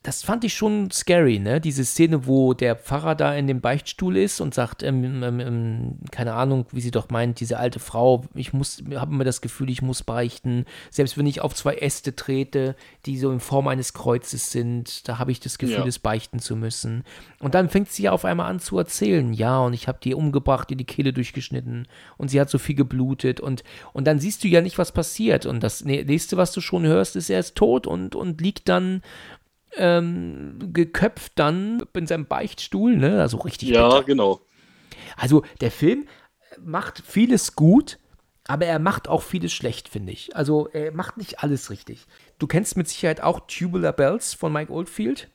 das fand ich schon scary, ne? Diese Szene, wo der Pfarrer da in dem Beichtstuhl ist und sagt, ähm, ähm, ähm, keine Ahnung, wie sie doch meint, diese alte Frau, ich muss, habe immer das Gefühl, ich muss beichten. Selbst wenn ich auf zwei Äste trete, die so in Form eines Kreuzes sind, da habe ich das Gefühl, Ja. es beichten zu müssen. Und dann fängt sie ja auf einmal an zu erzählen, ja, und ich habe die umgebracht, ihr die Kehle durchgeschnitten und sie hat so viel geblutet und, und dann siehst du ja nicht, was passiert. Und das nächste, was du schon hörst, ist, er ist tot und, und liegt dann ähm, geköpft dann in seinem Beichtstuhl, ne? Also richtig Ja, bitter. genau. Also der Film macht vieles gut, aber er macht auch vieles schlecht, finde ich. Also er macht nicht alles richtig. Du kennst mit Sicherheit auch Tubular Bells von Mike Oldfield.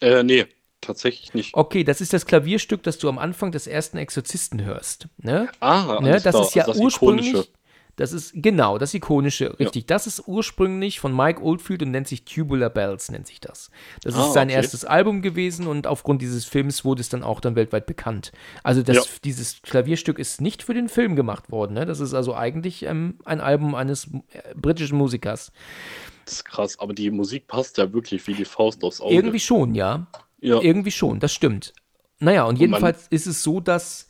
Äh, nee, tatsächlich nicht. Okay, das ist das Klavierstück, das du am Anfang des ersten Exorzisten hörst. Ne? Ah, Ne, das klar. ist ja Also das ursprünglich. Ikonische. Das ist genau das ikonische, richtig. Das ist ursprünglich von Mike Oldfield und nennt sich Tubular Bells, nennt sich das. Das ist Ah, sein okay. erstes Album gewesen und aufgrund dieses Films wurde es dann auch dann weltweit bekannt. Also das, Ja. dieses Klavierstück ist nicht für den Film gemacht worden. Ne? Das ist also eigentlich ähm, ein Album eines äh, britischen Musikers. Das ist krass, aber die Musik passt ja wirklich wie die Faust aufs Auge. Irgendwie schon, ja. ja. Irgendwie schon, das stimmt. Naja, und man- jedenfalls ist es so, dass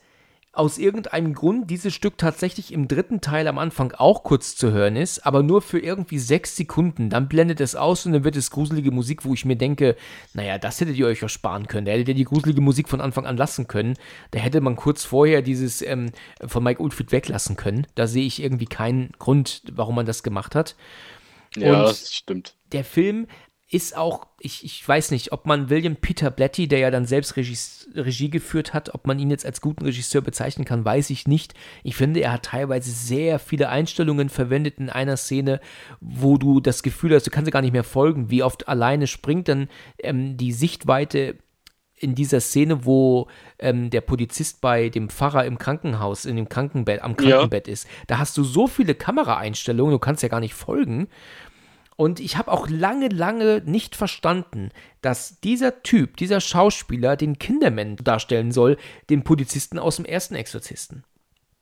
aus irgendeinem Grund dieses Stück tatsächlich im dritten Teil am Anfang auch kurz zu hören ist, aber nur für irgendwie sechs Sekunden. Dann blendet es aus und dann wird es gruselige Musik, wo ich mir denke, naja, das hättet ihr euch auch sparen können. Da hättet ihr die gruselige Musik von Anfang an lassen können. Da hätte man kurz vorher dieses ähm, von Mike Oldfield weglassen können. Da sehe ich irgendwie keinen Grund, warum man das gemacht hat. Ja, und das stimmt. Der Film ist auch, ich, ich weiß nicht, ob man William Peter Blatty, der ja dann selbst Regie, Regie geführt hat, ob man ihn jetzt als guten Regisseur bezeichnen kann, weiß ich nicht. Ich finde, er hat teilweise sehr viele Einstellungen verwendet in einer Szene, wo du das Gefühl hast, du kannst gar nicht mehr folgen, wie oft alleine springt dann ähm, die Sichtweite in dieser Szene, wo ähm, der Polizist bei dem Pfarrer im Krankenhaus, in dem Krankenbett, am Krankenbett ja. ist. Da hast du so viele Kameraeinstellungen, du kannst ja gar nicht folgen. Und ich habe auch lange, lange nicht verstanden, dass dieser Typ, dieser Schauspieler, den Kinderman darstellen soll, den Polizisten aus dem ersten Exorzisten.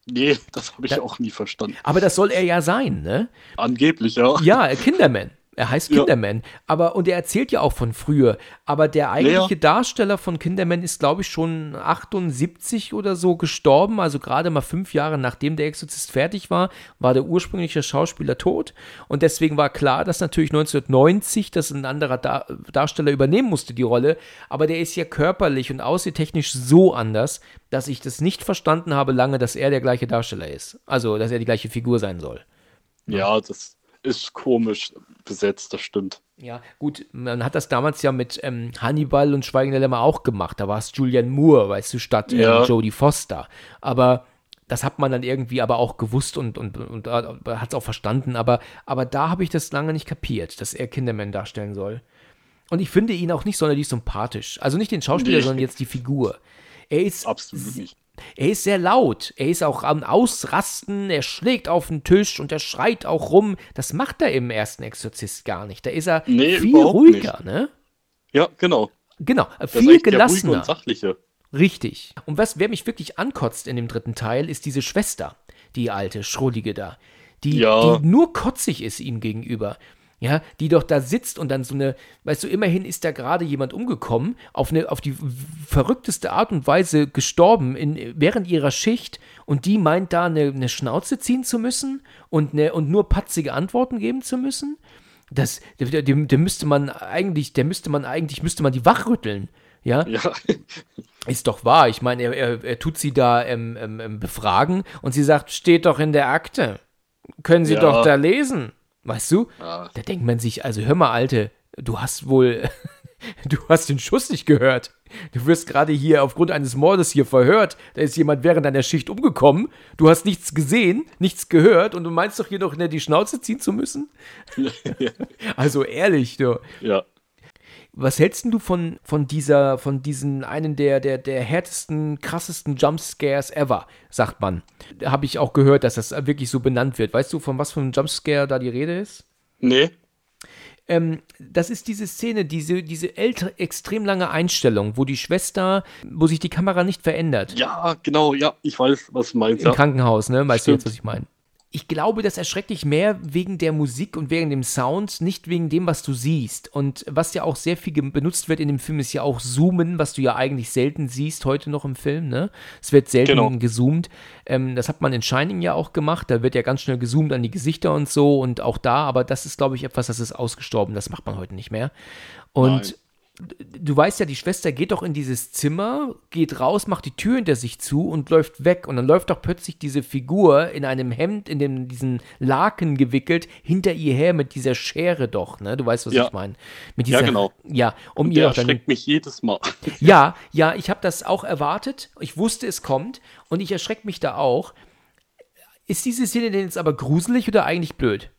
Nee, das habe ich da, auch nie verstanden. Aber das soll er ja sein, ne? Angeblich, ja. Ja, Kinderman. Er heißt Kinderman. Ja. Aber, und er erzählt ja auch von früher. Aber der eigentliche ja. Darsteller von Kinderman ist, glaube ich, schon 78 oder so gestorben. Also gerade mal fünf Jahre nachdem der Exorzist fertig war, war der ursprüngliche Schauspieler tot. Und deswegen war klar, dass natürlich 1990 das ein anderer Dar Darsteller übernehmen musste, die Rolle. Aber der ist ja körperlich und aussiehtechnisch so anders, dass ich das nicht verstanden habe lange, dass er der gleiche Darsteller ist. Also, dass er die gleiche Figur sein soll. Ja, das ist komisch besetzt, das stimmt. Ja, gut, man hat das damals ja mit ähm, Hannibal und Schweigen der Lämmer auch gemacht. Da war es Julian Moore, weißt du, statt ähm, ja. Jodie Foster. Aber das hat man dann irgendwie aber auch gewusst und, und, und, und hat es auch verstanden. Aber, aber da habe ich das lange nicht kapiert, dass er Kinderman darstellen soll. Und ich finde ihn auch nicht sonderlich sympathisch. Also nicht den Schauspieler, nee. sondern jetzt die Figur. Er ist Absolut nicht. Er ist sehr laut. Er ist auch am Ausrasten. Er schlägt auf den Tisch und er schreit auch rum. Das macht er im ersten Exorzist gar nicht. Da ist er nee, viel ruhiger, nicht. ne? Ja, genau. Genau, das viel gelassener. und sachliche. Richtig. Und was, wer mich wirklich ankotzt in dem dritten Teil, ist diese Schwester, die alte, schrullige da. Die, ja. die nur kotzig ist ihm gegenüber ja, die doch da sitzt und dann so eine, weißt du, immerhin ist da gerade jemand umgekommen, auf, eine, auf die verrückteste Art und Weise gestorben in, während ihrer Schicht und die meint da eine, eine Schnauze ziehen zu müssen und, eine, und nur patzige Antworten geben zu müssen. Das, der, der, der müsste man eigentlich, der müsste man eigentlich, müsste man die wachrütteln. Ja? ja. Ist doch wahr. Ich meine, er, er, er tut sie da ähm, ähm, ähm, befragen und sie sagt, steht doch in der Akte. Können Sie ja. doch da lesen. Weißt du? Ja. Da denkt man sich, also hör mal, Alte, du hast wohl, du hast den Schuss nicht gehört. Du wirst gerade hier aufgrund eines Mordes hier verhört. Da ist jemand während deiner Schicht umgekommen. Du hast nichts gesehen, nichts gehört und du meinst doch hier noch die Schnauze ziehen zu müssen? also ehrlich, du. Ja. Was hältst du von, von dieser, von diesen einen der, der, der härtesten, krassesten Jumpscares ever, sagt man. Habe ich auch gehört, dass das wirklich so benannt wird. Weißt du, von was für einem Jumpscare da die Rede ist? Nee. Ähm, das ist diese Szene, diese, diese ältere, extrem lange Einstellung, wo die Schwester, wo sich die Kamera nicht verändert. Ja, genau, ja, ich weiß, was du meinst. Im ja. Krankenhaus, ne? Weißt Stimmt. du jetzt, was ich meine? Ich glaube, das erschreckt dich mehr wegen der Musik und wegen dem Sound, nicht wegen dem, was du siehst. Und was ja auch sehr viel benutzt wird in dem Film, ist ja auch Zoomen, was du ja eigentlich selten siehst heute noch im Film. Ne? Es wird selten genau. gezoomt. Ähm, das hat man in Shining ja auch gemacht. Da wird ja ganz schnell gezoomt an die Gesichter und so und auch da. Aber das ist, glaube ich, etwas, das ist ausgestorben. Das macht man heute nicht mehr. Und du weißt ja, die Schwester geht doch in dieses Zimmer, geht raus, macht die Tür hinter sich zu und läuft weg. Und dann läuft doch plötzlich diese Figur in einem Hemd, in dem, diesen Laken gewickelt, hinter ihr her mit dieser Schere doch, ne? Du weißt, was ja. ich meine. Ja, genau. Ja, um und ihr der erschreckt mich jedes Mal. Ja, ja, ich habe das auch erwartet. Ich wusste, es kommt. Und ich erschrecke mich da auch. Ist diese Szene denn jetzt aber gruselig oder eigentlich blöd?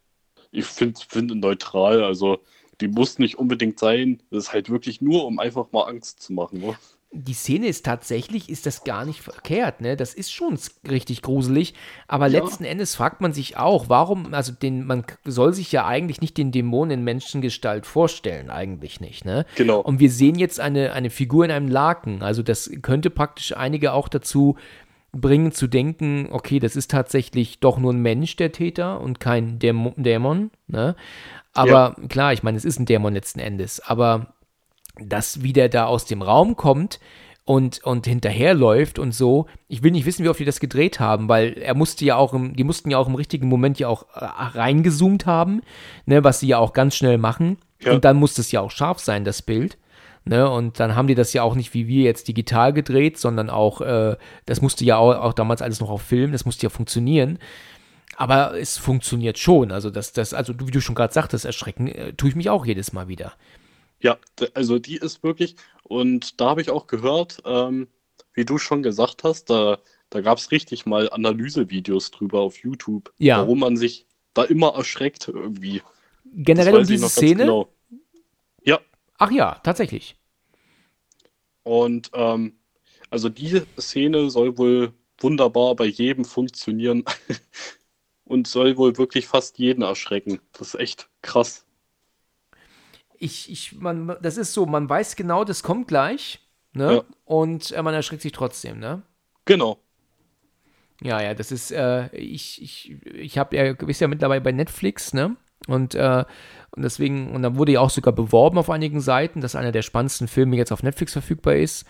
Ich finde find neutral. Also die muss nicht unbedingt sein. Das ist halt wirklich nur, um einfach mal Angst zu machen. Ne? Die Szene ist tatsächlich, ist das gar nicht verkehrt, ne? Das ist schon richtig gruselig, aber ja. letzten Endes fragt man sich auch, warum, also den, man soll sich ja eigentlich nicht den Dämon in Menschengestalt vorstellen, eigentlich nicht, ne? Genau. Und wir sehen jetzt eine, eine Figur in einem Laken, also das könnte praktisch einige auch dazu bringen zu denken, okay, das ist tatsächlich doch nur ein Mensch, der Täter und kein Dämon, ne? Aber ja. klar, ich meine, es ist ein Dämon letzten Endes. Aber das, wie der da aus dem Raum kommt und, und hinterherläuft und so. Ich will nicht wissen, wie oft die das gedreht haben, weil er musste ja auch im, die mussten ja auch im richtigen Moment ja auch äh, reingezoomt haben, ne, was sie ja auch ganz schnell machen. Ja. Und dann muss es ja auch scharf sein, das Bild. Ne, und dann haben die das ja auch nicht wie wir jetzt digital gedreht, sondern auch, äh, das musste ja auch, auch damals alles noch auf Film, das musste ja funktionieren. Aber es funktioniert schon. Also, das, das, also wie du schon gerade sagtest, erschrecken äh, tue ich mich auch jedes Mal wieder. Ja, also die ist wirklich, und da habe ich auch gehört, ähm, wie du schon gesagt hast, da, da gab es richtig mal Analysevideos drüber auf YouTube, Ja. warum man sich da immer erschreckt irgendwie. Generell um diese Szene. genau. Ja, Ach ja, tatsächlich. und ähm, also die Szene soll wohl wunderbar bei jedem funktionieren und soll wohl wirklich fast jeden erschrecken. Das ist echt krass. Ich, ich, man, das ist so, man weiß genau, das kommt gleich, ne? Ja. Und äh, man erschreckt sich trotzdem, ne? Genau. Ja, ja, das ist, äh, ich, ich, ich habe ja, bist ja mittlerweile bei Netflix, ne? Und, äh, und deswegen, und dann wurde ja auch sogar beworben auf einigen Seiten, dass einer der spannendsten Filme jetzt auf Netflix verfügbar ist.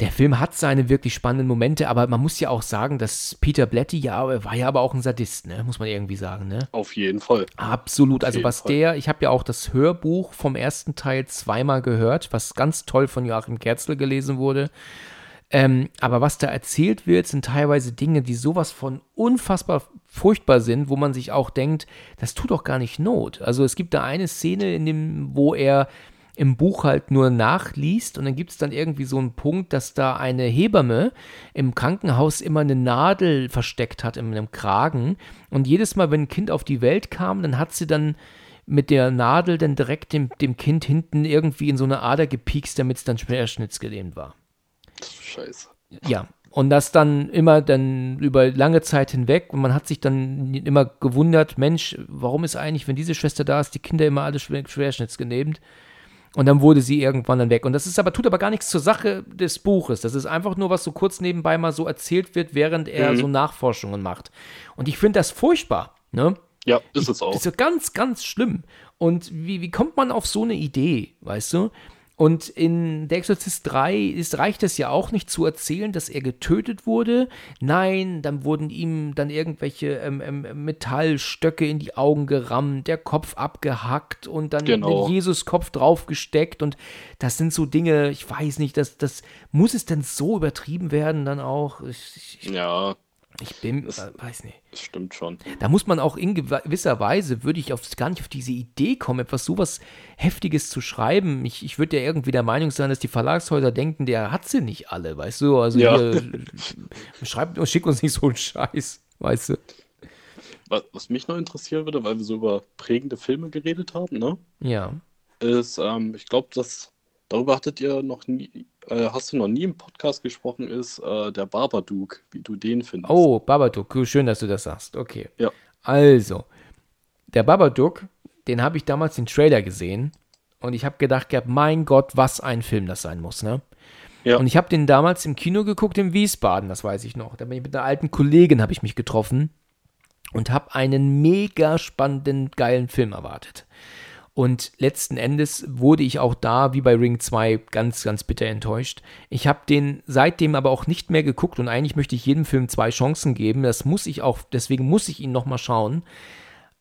Der Film hat seine wirklich spannenden Momente, aber man muss ja auch sagen, dass Peter Blatty ja, war ja aber auch ein Sadist, ne? Muss man irgendwie sagen, ne? Auf jeden Fall. Absolut. Auf Also was Fall. der, ich habe ja auch das Hörbuch vom ersten Teil zweimal gehört, was ganz toll von Joachim Kerzel gelesen wurde. Ähm, aber was da erzählt wird, sind teilweise Dinge, die sowas von unfassbar furchtbar sind, wo man sich auch denkt, das tut doch gar nicht Not. Also es gibt da eine Szene, in dem, wo er im Buch halt nur nachliest und dann gibt es dann irgendwie so einen Punkt, dass da eine Hebamme im Krankenhaus immer eine Nadel versteckt hat in einem Kragen und jedes Mal, wenn ein Kind auf die Welt kam, dann hat sie dann mit der Nadel dann direkt dem, dem Kind hinten irgendwie in so eine Ader gepiekst, damit es dann schwerschnittsgelähmt war. Scheiße. Ja, und das dann immer dann über lange Zeit hinweg und man hat sich dann immer gewundert, Mensch, warum ist eigentlich, wenn diese Schwester da ist, die Kinder immer alle schwer, schwerschnittsgelähmt? Und dann wurde sie irgendwann dann weg. Und das ist aber, tut aber gar nichts zur Sache des Buches. Das ist einfach nur, was so kurz nebenbei mal so erzählt wird, während er Mhm. so Nachforschungen macht. Und ich finde das furchtbar, ne? Ja, ist es auch. Das ist ja ganz, ganz schlimm. Und wie, wie kommt man auf so eine Idee, weißt du? Und in Der Exorzist 3 ist, reicht es ja auch nicht zu erzählen, dass er getötet wurde. Nein, dann wurden ihm dann irgendwelche ähm, ähm, Metallstöcke in die Augen gerammt, der Kopf abgehackt und dann Genau. ein Jesus-Kopf draufgesteckt. Und das sind so Dinge, ich weiß nicht, das, das muss es denn so übertrieben werden dann auch? Ich, ich, Ja, ich bin, Das- weiß nicht. das stimmt schon. Da muss man auch in gewisser Weise, würde ich auf, gar nicht auf diese Idee kommen, etwas sowas Heftiges zu schreiben. Ich, ich würde ja irgendwie der Meinung sein, dass die Verlagshäuser denken, der hat sie nicht alle, weißt du? Also Ja. hier, schreibt und schick uns nicht so einen Scheiß, weißt du? Was, was mich noch interessieren würde, weil wir so über prägende Filme geredet haben, ne? Ja. ist, ähm, ich glaube, dass darüber hattet ihr noch nie, äh, hast du noch nie im Podcast gesprochen, ist äh, der Babadook, wie du den findest. Oh, Babadook, cool, schön, dass du das sagst. Okay. Ja. Also, der Babadook, den habe ich damals den Trailer gesehen und ich habe gedacht, gehabt, mein Gott, was ein Film das sein muss, ne? Ja. Und ich habe den damals im Kino geguckt in Wiesbaden, das weiß ich noch. Da bin ich mit einer alten Kollegin habe ich mich getroffen und habe einen mega spannenden, geilen Film erwartet. Und letzten Endes wurde ich auch da, wie bei Ring 2, ganz, ganz bitter enttäuscht. Ich habe den seitdem aber auch nicht mehr geguckt und eigentlich möchte ich jedem Film zwei Chancen geben. Das muss ich auch, deswegen muss ich ihn nochmal schauen.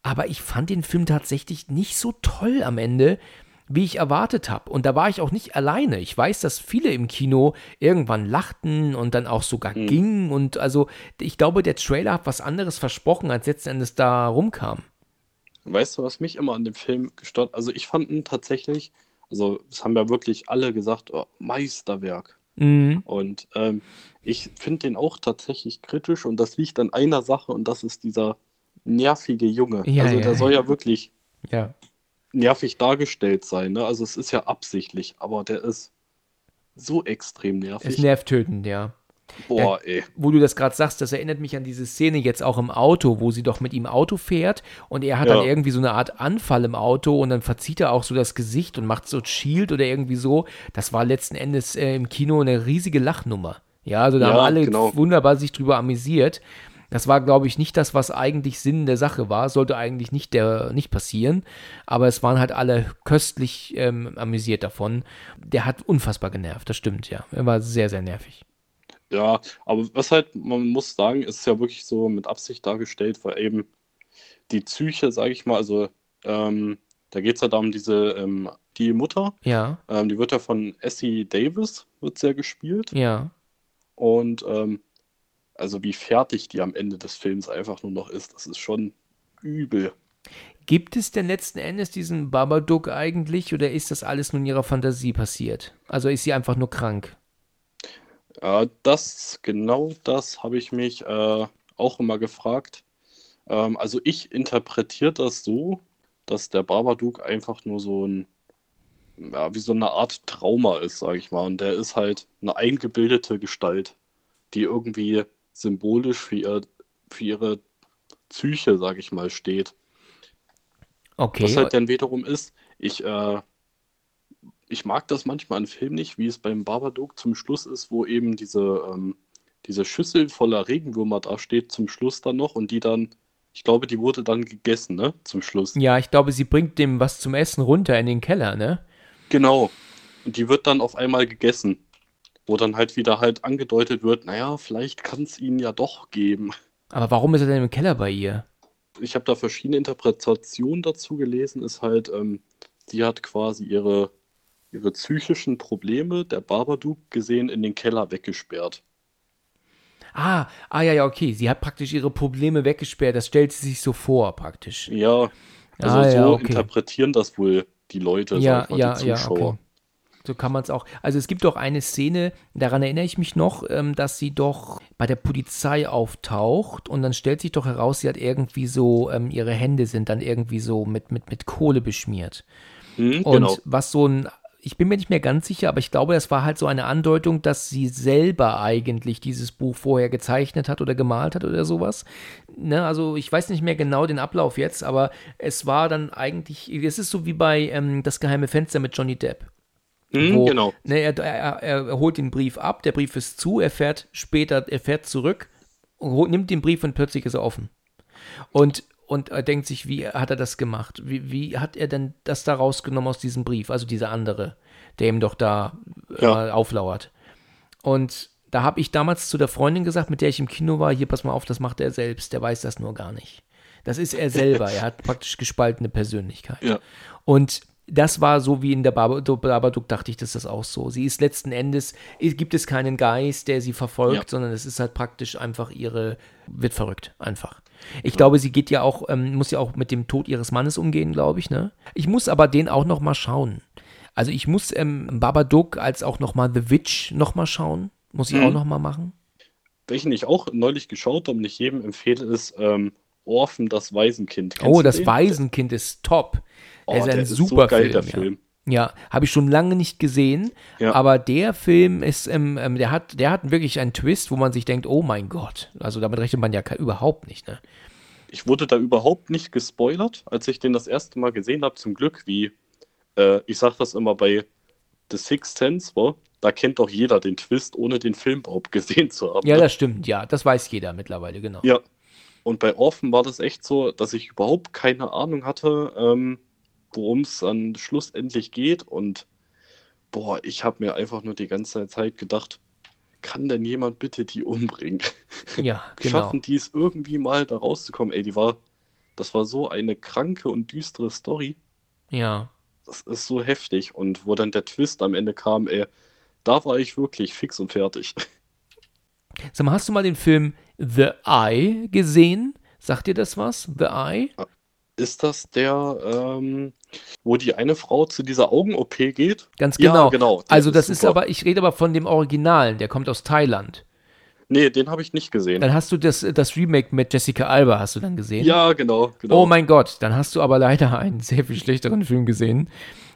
Aber ich fand den Film tatsächlich nicht so toll am Ende, wie ich erwartet habe. Und da war ich auch nicht alleine. Ich weiß, dass viele im Kino irgendwann lachten und dann auch sogar Mhm. gingen. Und also, ich glaube, der Trailer hat was anderes versprochen, als letzten Endes da rumkam. Weißt du, was mich immer an dem Film gestört? Also ich fand ihn tatsächlich, also es haben ja wirklich alle gesagt, oh, Meisterwerk. Mhm. Und ähm, ich finde den auch tatsächlich kritisch und das liegt an einer Sache und das ist dieser nervige Junge. Ja, also ja, der ja. soll ja wirklich nervig dargestellt sein. Ne? Also es ist ja absichtlich, aber der ist so extrem nervig. Ist nervtötend, ja. Boah, ey. Wo du das gerade sagst, das erinnert mich an diese Szene jetzt auch im Auto, wo sie doch mit ihm Auto fährt und er hat Ja. dann irgendwie so eine Art Anfall im Auto und dann verzieht er auch so das Gesicht und macht so Shield oder irgendwie so. Das war letzten Endes äh, im Kino eine riesige Lachnummer. Ja, also da Ja, haben alle genau. wunderbar sich drüber amüsiert. Das war, glaube ich, nicht das, was eigentlich Sinn der Sache war. Sollte eigentlich nicht, der, nicht passieren. Aber es waren halt alle köstlich ähm, amüsiert davon. Der hat unfassbar genervt, das stimmt, ja. Er war sehr, sehr nervig. Ja, aber was halt, man muss sagen, ist ja wirklich so mit Absicht dargestellt, weil eben die Psyche, sage ich mal, also ähm, da geht es ja darum, diese, ähm, die Mutter, Ja, ähm, die wird ja von Essie Davis, wird sehr gespielt. ja. Und ähm, also wie fertig die am Ende des Films einfach nur noch ist, das ist schon übel. Gibt es denn letzten Endes diesen Babadook eigentlich oder ist das alles nur in ihrer Fantasie passiert? Also ist sie einfach nur krank? Ja, das, genau das habe ich mich äh, auch immer gefragt. Ähm, also ich interpretiere das so, dass der Babadook einfach nur so ein, ja, wie so eine Art Trauma ist, sage ich mal. Und der ist halt eine eingebildete Gestalt, die irgendwie symbolisch für, ihr, für ihre Psyche, sage ich mal, steht. Okay. Was halt dann wiederum ist, ich, äh, ich mag das manchmal in Filmen nicht, wie es beim Babadook zum Schluss ist, wo eben diese, ähm, diese Schüssel voller Regenwürmer da steht, zum Schluss dann noch und die dann, ich glaube, die wurde dann gegessen, ne? Zum Schluss. ja, ich glaube, sie bringt dem was zum Essen runter in den Keller, ne? Genau. Und die wird dann auf einmal gegessen. Wo dann halt wieder halt angedeutet wird, naja, vielleicht kann es ihn ja doch geben. Aber warum ist er denn im Keller bei ihr? Ich habe da verschiedene Interpretationen dazu gelesen, ist halt, ähm, sie hat quasi ihre, ihre psychischen Probleme, der Babadook gesehen, in den Keller weggesperrt. Ah, ah ja, ja, okay. Sie hat praktisch ihre Probleme weggesperrt. Das stellt sie sich so vor, praktisch. Ja, also Ah, so ja, okay. interpretieren das wohl die Leute, Ja, mal, ja, die ja, Zuschauer. okay. So kann man es auch. Also es gibt doch eine Szene, daran erinnere ich mich noch, ähm, dass sie doch bei der Polizei auftaucht und dann stellt sich doch heraus, sie hat irgendwie so, ähm, ihre Hände sind dann irgendwie so mit, mit, mit Kohle beschmiert. Hm, Und genau. was so ein, ich bin mir nicht mehr ganz sicher, aber ich glaube, das war halt so eine Andeutung, dass sie selber eigentlich dieses Buch vorher gezeichnet hat oder gemalt hat oder sowas. Ne, also ich weiß nicht mehr genau den Ablauf jetzt, aber es war dann eigentlich, es ist so wie bei ähm, Das geheime Fenster mit Johnny Depp. Hm, Wo, genau. Ne, er, er, er holt den Brief ab, der Brief ist zu, er fährt später, er fährt zurück holt, nimmt den Brief und plötzlich ist er offen. Und, und er denkt sich, wie hat er das gemacht? Wie, wie hat er denn das da rausgenommen aus diesem Brief? Also dieser andere, der ihm doch da Ja. äh, auflauert. Und da habe ich damals zu der Freundin gesagt, mit der ich im Kino war, hier pass mal auf, das macht er selbst, der weiß das nur gar nicht. Das ist er selber, er hat praktisch gespaltene Persönlichkeit. Ja. Und das war so wie in der Bab- Babadook, dachte ich, das ist das auch so. Sie ist letzten Endes, es gibt es keinen Geist, der sie verfolgt, Ja. sondern es ist halt praktisch einfach ihre, wird verrückt, einfach. Ich glaube, sie geht ja auch, ähm, muss ja auch mit dem Tod ihres Mannes umgehen, glaube ich, ne? Ich muss aber den auch noch mal schauen. Also ich muss ähm, Babadook als auch noch mal The Witch noch mal schauen. Muss ich Mhm. auch noch mal machen. Welchen ich auch neulich geschaut habe und ich jedem empfehle, ist ähm, Orphan, das Waisenkind. Kennst oh, das? Waisenkind ist top. Oh, er ist ein ist so super geil, Film, der. Film. Ja, habe ich schon lange nicht gesehen, Ja. aber der Film ist, ähm, ähm, der hat, der hat wirklich einen Twist, wo man sich denkt, oh mein Gott, also damit rechnet man ja überhaupt nicht, ne? Ich wurde da überhaupt nicht gespoilert, als ich den das erste Mal gesehen habe, zum Glück, wie, äh, ich sag das immer bei The Sixth Sense, war, da kennt doch jeder den Twist, ohne den Film überhaupt gesehen zu haben. Ja, ne? das stimmt, ja, das weiß jeder mittlerweile, genau. Ja. Und bei Orphan war das echt so, dass ich überhaupt keine Ahnung hatte, ähm, worum es dann schlussendlich geht. Und boah, ich habe mir einfach nur die ganze Zeit gedacht, kann denn jemand bitte die umbringen? Ja, genau. Schaffen die es irgendwie mal da rauszukommen? Ey, die war, das war so eine kranke und düstere Story. Ja. Das ist so heftig. Und wo dann der Twist am Ende kam, ey, da war ich wirklich fix und fertig. Sag mal, hast du mal den Film The Eye gesehen? Sagt dir das was? The Eye? Ist das der, ähm, wo die eine Frau zu dieser Augen-OP geht? Ganz Ja, genau. genau, Also ist das ist super. aber, ich rede aber von dem Originalen, der kommt aus Thailand. Nee, den habe ich nicht gesehen. Dann hast du das, das Remake mit Jessica Alba, hast du dann gesehen? Ja, genau, genau. Oh mein Gott, dann hast du aber leider einen sehr viel schlechteren Film gesehen.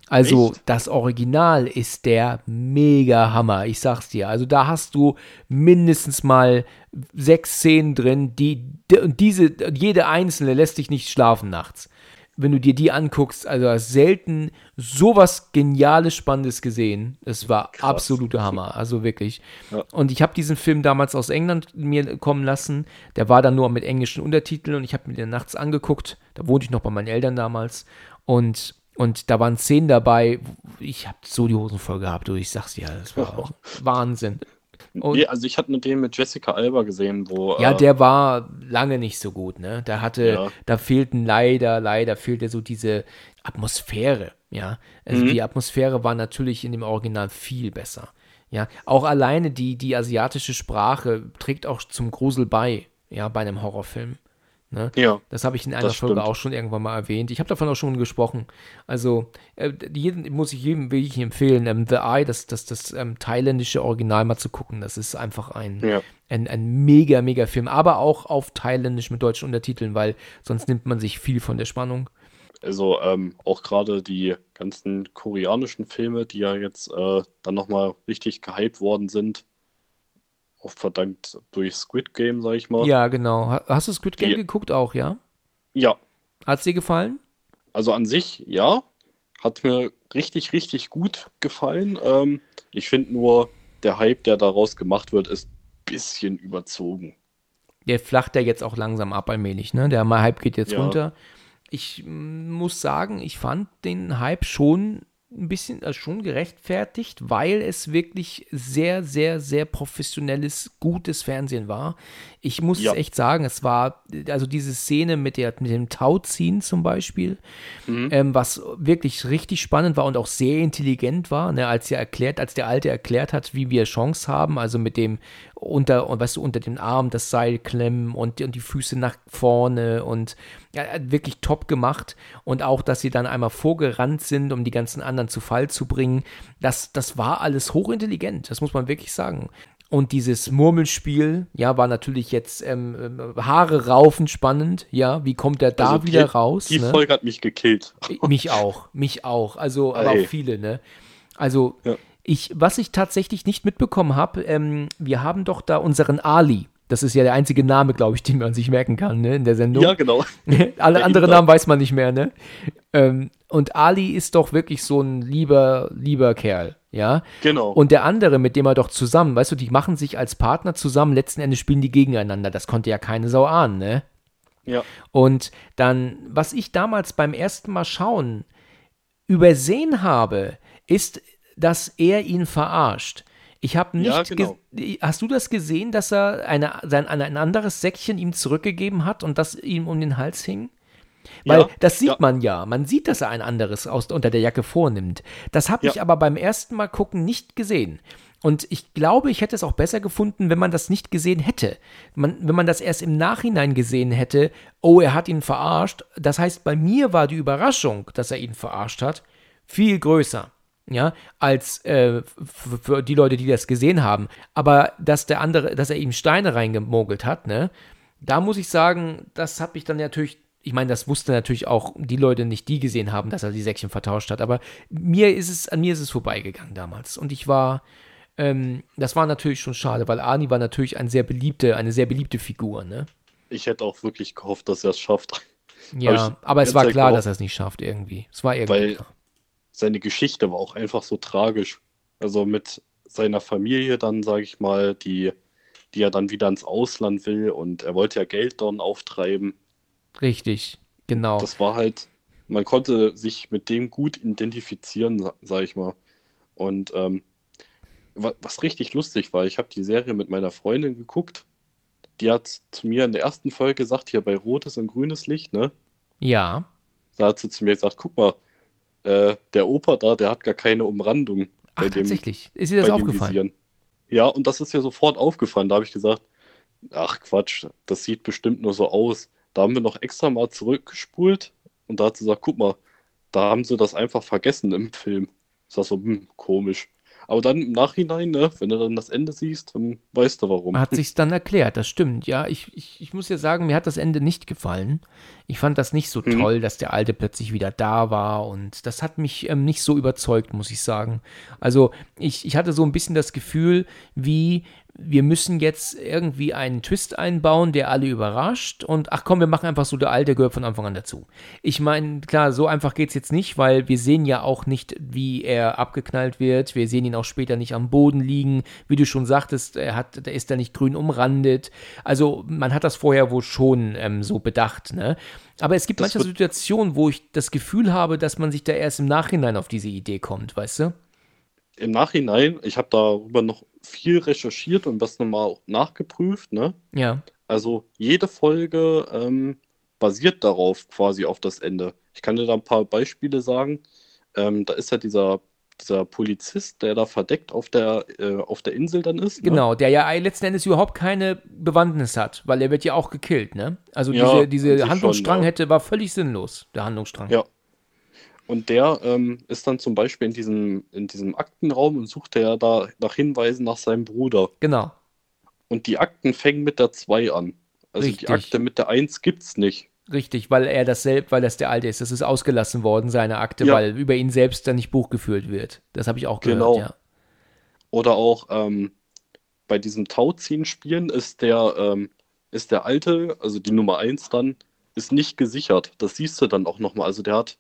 Also Echt? das Original ist der mega Hammer, ich sag's dir. Also da hast du mindestens mal sechs Szenen drin, die diese jede einzelne lässt dich nicht schlafen nachts. wenn du dir die anguckst, also hast selten sowas Geniales, Spannendes gesehen. Es war Krass. absoluter Hammer, also wirklich. Ja. Und ich habe diesen Film damals aus England mir kommen lassen. Der war dann nur mit englischen Untertiteln und ich habe mir den nachts angeguckt. Da wohnte ich noch bei meinen Eltern damals. Und, und da waren Szenen dabei, ich habe so die Hosen voll gehabt. Du, ich sag's dir, das war Wahnsinn. Und- nee, also ich hatte den mit Jessica Alba gesehen, wo. Ja, äh, der war lange nicht so gut, ne? Da hatte, Ja. da fehlten leider, leider fehlte so diese Atmosphäre, ja. Also Mhm. die Atmosphäre war natürlich in dem Original viel besser. Ja, auch alleine die, die asiatische Sprache trägt auch zum Grusel bei, ja, bei einem Horrorfilm. Ne? Ja. Das habe ich in einer Folge stimmt. auch schon irgendwann mal erwähnt. Ich habe davon auch schon gesprochen. Also, äh, jeden, muss ich jedem wirklich empfehlen, ähm, The Eye, das, das, das ähm, thailändische Original mal zu gucken. Das ist einfach ein, Ja. ein, ein mega, mega Film. Aber auch auf thailändisch mit deutschen Untertiteln, weil sonst nimmt man sich viel von der Spannung. Also ähm, auch gerade die ganzen koreanischen Filme, die ja jetzt äh, dann nochmal richtig gehypt worden sind. Auch verdankt durch Squid Game, sag ich mal. Ja, genau. Ha- Hast du Squid Game Die- geguckt auch, ja? ja, Hat's dir gefallen? also an sich, ja. Hat mir richtig, richtig gut gefallen. Ähm, ich finde nur, der Hype, der daraus gemacht wird, ist ein bisschen überzogen. Der flacht ja jetzt auch langsam ab allmählich, ne? Der Hype geht jetzt Ja. runter. Ich mm, muss sagen, ich fand den Hype schon ein bisschen äh, schon gerechtfertigt, weil es wirklich sehr, sehr, sehr professionelles, gutes Fernsehen war. Ich muss Ja. echt sagen, es war, also diese Szene mit, der, mit dem Tauziehen zum Beispiel, Mhm. ähm, was wirklich richtig spannend war und auch sehr intelligent war, ne, als er erklärt, als der Alte erklärt hat, wie wir Chance haben, also mit dem unter, und weißt du, unter den Arm das Seil klemmen und, die- und die Füße nach vorne und ja, hat wirklich top gemacht und auch, dass sie dann einmal vorgerannt sind, um die ganzen anderen zu Fall zu bringen, das, das war alles hochintelligent, das muss man wirklich sagen. Und dieses Murmelspiel, ja, war natürlich jetzt ähm, ähm, Haare raufend spannend, ja, wie kommt er da Also wieder die, raus? Die ne? Folge hat mich gekillt. Mich auch, mich auch. Also, aber auch viele, ne? Also, Ja. Ich, was ich tatsächlich nicht mitbekommen habe, ähm, wir haben doch da unseren Ali. Das ist ja der einzige Name, glaube ich, den man sich merken kann, ne, in der Sendung. Ja, genau. Alle der anderen Inder. Namen weiß man nicht mehr, ne? Ähm, und Ali ist doch wirklich so ein lieber, lieber Kerl, ja? Genau. Und der andere, mit dem er doch zusammen, weißt du, die machen sich als Partner zusammen, letzten Endes spielen die gegeneinander. Das konnte ja keine Sau ahnen, ne? ja. Und dann, was ich damals beim ersten Mal schauen übersehen habe, ist, dass er ihn verarscht. Ich habe nicht. Ja, genau. ge- Hast du das gesehen, dass er eine, sein, ein anderes Säckchen ihm zurückgegeben hat und das ihm um den Hals hing? Weil Ja, das sieht ja. man ja. Man sieht, dass er ein anderes aus, unter der Jacke vornimmt. Das habe ich aber beim ersten Mal gucken nicht gesehen. Und ich glaube, ich hätte es auch besser gefunden, wenn man das nicht gesehen hätte. Man, wenn man das erst im Nachhinein gesehen hätte, oh, er hat ihn verarscht. Das heißt, bei mir war die Überraschung, dass er ihn verarscht hat, viel größer. Ja, als äh, für die Leute, die das gesehen haben. Aber dass der andere, dass er ihm Steine reingemogelt hat, ne, da muss ich sagen, das habe ich dann natürlich, ich meine, das wusste natürlich auch die Leute nicht, die gesehen haben, dass er die Säckchen vertauscht hat, aber mir ist es, an mir ist es vorbeigegangen damals. Und ich war, ähm, das war natürlich schon schade, weil Arnie war natürlich ein sehr beliebte, eine sehr beliebte Figur, ne? Ich hätte auch wirklich gehofft, dass er es schafft. Ja, ich aber es war klar, gehofft. dass er es nicht schafft irgendwie. Es war irgendwie Weil- klar. Seine Geschichte war auch einfach so tragisch. Also mit seiner Familie dann, sage ich mal, die, die er dann wieder ins Ausland will und er wollte ja Geld dann auftreiben. Richtig, genau. Das war halt, man konnte sich mit dem gut identifizieren, sa- sag ich mal. Und ähm, wa- was richtig lustig war, ich habe die Serie mit meiner Freundin geguckt. Die hat zu mir in der ersten Folge gesagt, hier bei rotes und grünes Licht, ne? ja, Da hat sie zu mir gesagt, guck mal, äh, der Opa da, der hat gar keine Umrandung ach, bei dem, tatsächlich. Ist dir das aufgefallen? Ja, und das ist ja sofort aufgefallen. Da habe ich gesagt, ach Quatsch, das sieht bestimmt nur so aus. Da haben wir noch extra mal zurückgespult und da hat sie gesagt, guck mal, da haben sie das einfach vergessen im Film. Ich sag so, hm, komisch. Aber dann im Nachhinein, ne, wenn du dann das Ende siehst, dann weißt du warum. Hat sich's dann erklärt, das stimmt. Ja, ich, ich, ich muss ja sagen, mir hat das Ende nicht gefallen. Ich fand das nicht so Mhm. toll, dass der Alte plötzlich wieder da war und das hat mich ähm, nicht so überzeugt, muss ich sagen. Also ich, ich hatte so ein bisschen das Gefühl, wie wir müssen jetzt irgendwie einen Twist einbauen, der alle überrascht und ach komm, wir machen einfach so, der Alte gehört von Anfang an dazu. Ich meine, klar, so einfach geht es jetzt nicht, weil wir sehen ja auch nicht, wie er abgeknallt wird. Wir sehen ihn auch später nicht am Boden liegen. Wie du schon sagtest, er hat, der ist da nicht grün umrandet. Also man hat das vorher wohl schon ähm, so bedacht, ne? Aber es gibt das manche Situationen, wo ich das Gefühl habe, dass man sich da erst im Nachhinein auf diese Idee kommt, weißt du? Im Nachhinein, ich habe darüber noch viel recherchiert und das nochmal nachgeprüft, ne? Ja. Also jede Folge ähm, basiert darauf, quasi auf das Ende. Ich kann dir da ein paar Beispiele sagen. Ähm, da ist ja dieser, dieser Polizist, der da verdeckt auf der, äh, auf der Insel dann ist. Ne? Genau, der ja letzten Endes überhaupt keine Bewandtnis hat, weil er wird ja auch gekillt, ne? Also ja, diese, diese Handlungsstrang schon, ja. hätte, war völlig sinnlos, der Handlungsstrang. Ja, und der ähm, ist dann zum Beispiel in diesem, in diesem Aktenraum und sucht ja da nach Hinweisen nach seinem Bruder. Genau. Und die Akten fängen mit der 2 an. Also Richtig. die Akte mit der 1 gibt's nicht. Richtig, weil er das selbst, weil das der alte ist. Das ist ausgelassen worden, seine Akte, ja. weil über ihn selbst dann nicht Buch geführt wird. Das habe ich auch gehört, genau. ja. Oder auch ähm, bei diesem Tauziehen-Spielen ist der, ähm, ist der alte, also die Nummer 1 dann, ist nicht gesichert. Das siehst du dann auch nochmal. Also der hat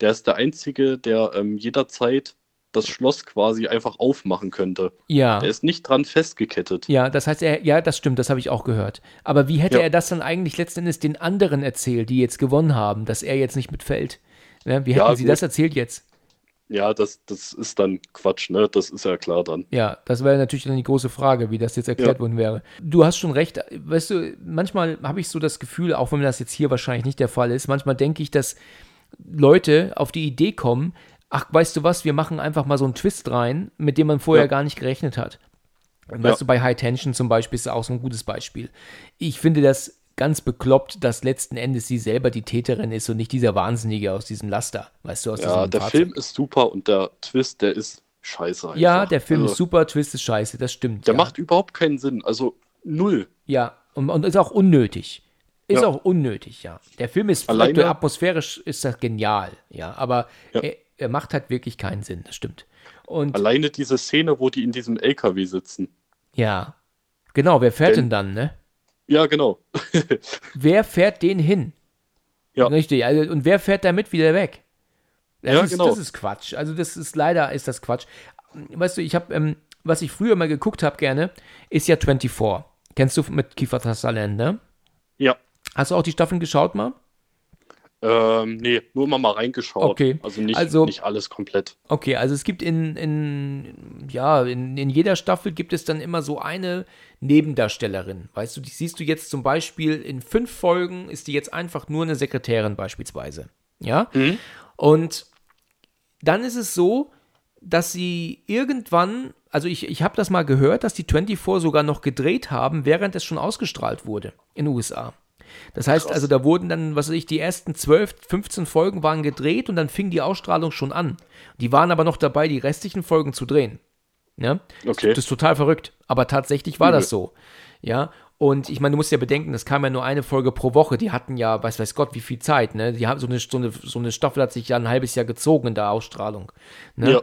der ist der Einzige, der ähm, jederzeit das Schloss quasi einfach aufmachen könnte. Ja. Der ist nicht dran festgekettet. Ja, das heißt, er, ja, das stimmt, das habe ich auch gehört. Aber wie hätte ja. er das dann eigentlich letzten Endes den anderen erzählt, die jetzt gewonnen haben, dass er jetzt nicht mitfällt? Ja, wie hätten ja, sie gut. das erzählt jetzt? Ja, das, das ist dann Quatsch, ne? Das ist ja klar dann. Ja, das wäre natürlich dann die große Frage, wie das jetzt erklärt ja. worden wäre. Du hast schon recht, weißt du, manchmal habe ich so das Gefühl, auch wenn das jetzt hier wahrscheinlich nicht der Fall ist, manchmal denke ich, dass Leute auf die Idee kommen, ach, weißt du was, wir machen einfach mal so einen Twist rein, mit dem man vorher ja. gar nicht gerechnet hat. Weißt ja. du, bei High Tension zum Beispiel ist auch so ein gutes Beispiel. Ich finde das ganz bekloppt, dass letzten Endes sie selber die Täterin ist und nicht dieser Wahnsinnige aus diesem Laster, weißt du, aus Ja, der Fahrzeug. Film ist super und der Twist, der ist scheiße. Einfach. Ja, der Film also, ist super, Twist ist scheiße, das stimmt. Der ja. macht überhaupt keinen Sinn, also null. Ja, und, und ist auch unnötig. Ist ja. auch unnötig, ja. Der Film ist Alleine, atmosphärisch ist das genial, ja, aber ja. Er, er, macht halt wirklich keinen Sinn, das stimmt. Und Alleine diese Szene, wo die in diesem LKW sitzen. Ja. Genau, wer fährt denn, denn dann, ne? Ja, genau. wer fährt den hin? Ja. Richtig, also, und wer fährt damit wieder weg? Das ja, ist, genau. Das ist Quatsch. Also, das ist leider ist das Quatsch. Weißt du, ich habe, ähm, was ich früher mal geguckt habe gerne, ist ja 24. Kennst du mit Kiefer Sutherland, ne? Ja. Hast du auch die Staffeln geschaut mal? Ähm, nee, nur immer mal reingeschaut. Okay. Also nicht, also, nicht alles komplett. Okay, also es gibt in, in ja, in, in jeder Staffel gibt es dann immer so eine Nebendarstellerin. Weißt du, die siehst du jetzt zum Beispiel in fünf Folgen ist die jetzt einfach nur eine Sekretärin beispielsweise. Ja? Mhm. Und dann ist es so, dass sie irgendwann, also ich, ich habe das mal gehört, dass die 24 sogar noch gedreht haben, während es schon ausgestrahlt wurde in den USA. Das heißt Krass. also, da wurden dann, was weiß ich, die ersten 12, 15 Folgen waren gedreht und dann fing die Ausstrahlung schon an. Die waren aber noch dabei, die restlichen Folgen zu drehen. Ja? Okay. Das ist total verrückt. Aber tatsächlich war mhm. das so. Ja. Und ich meine, du musst ja bedenken, es kam ja nur eine Folge pro Woche. Die hatten ja, weiß weiß Gott, wie viel Zeit. Ne? Die haben so eine, so eine, so eine Staffel hat sich ja ein halbes Jahr gezogen in der Ausstrahlung. Ne? Ja.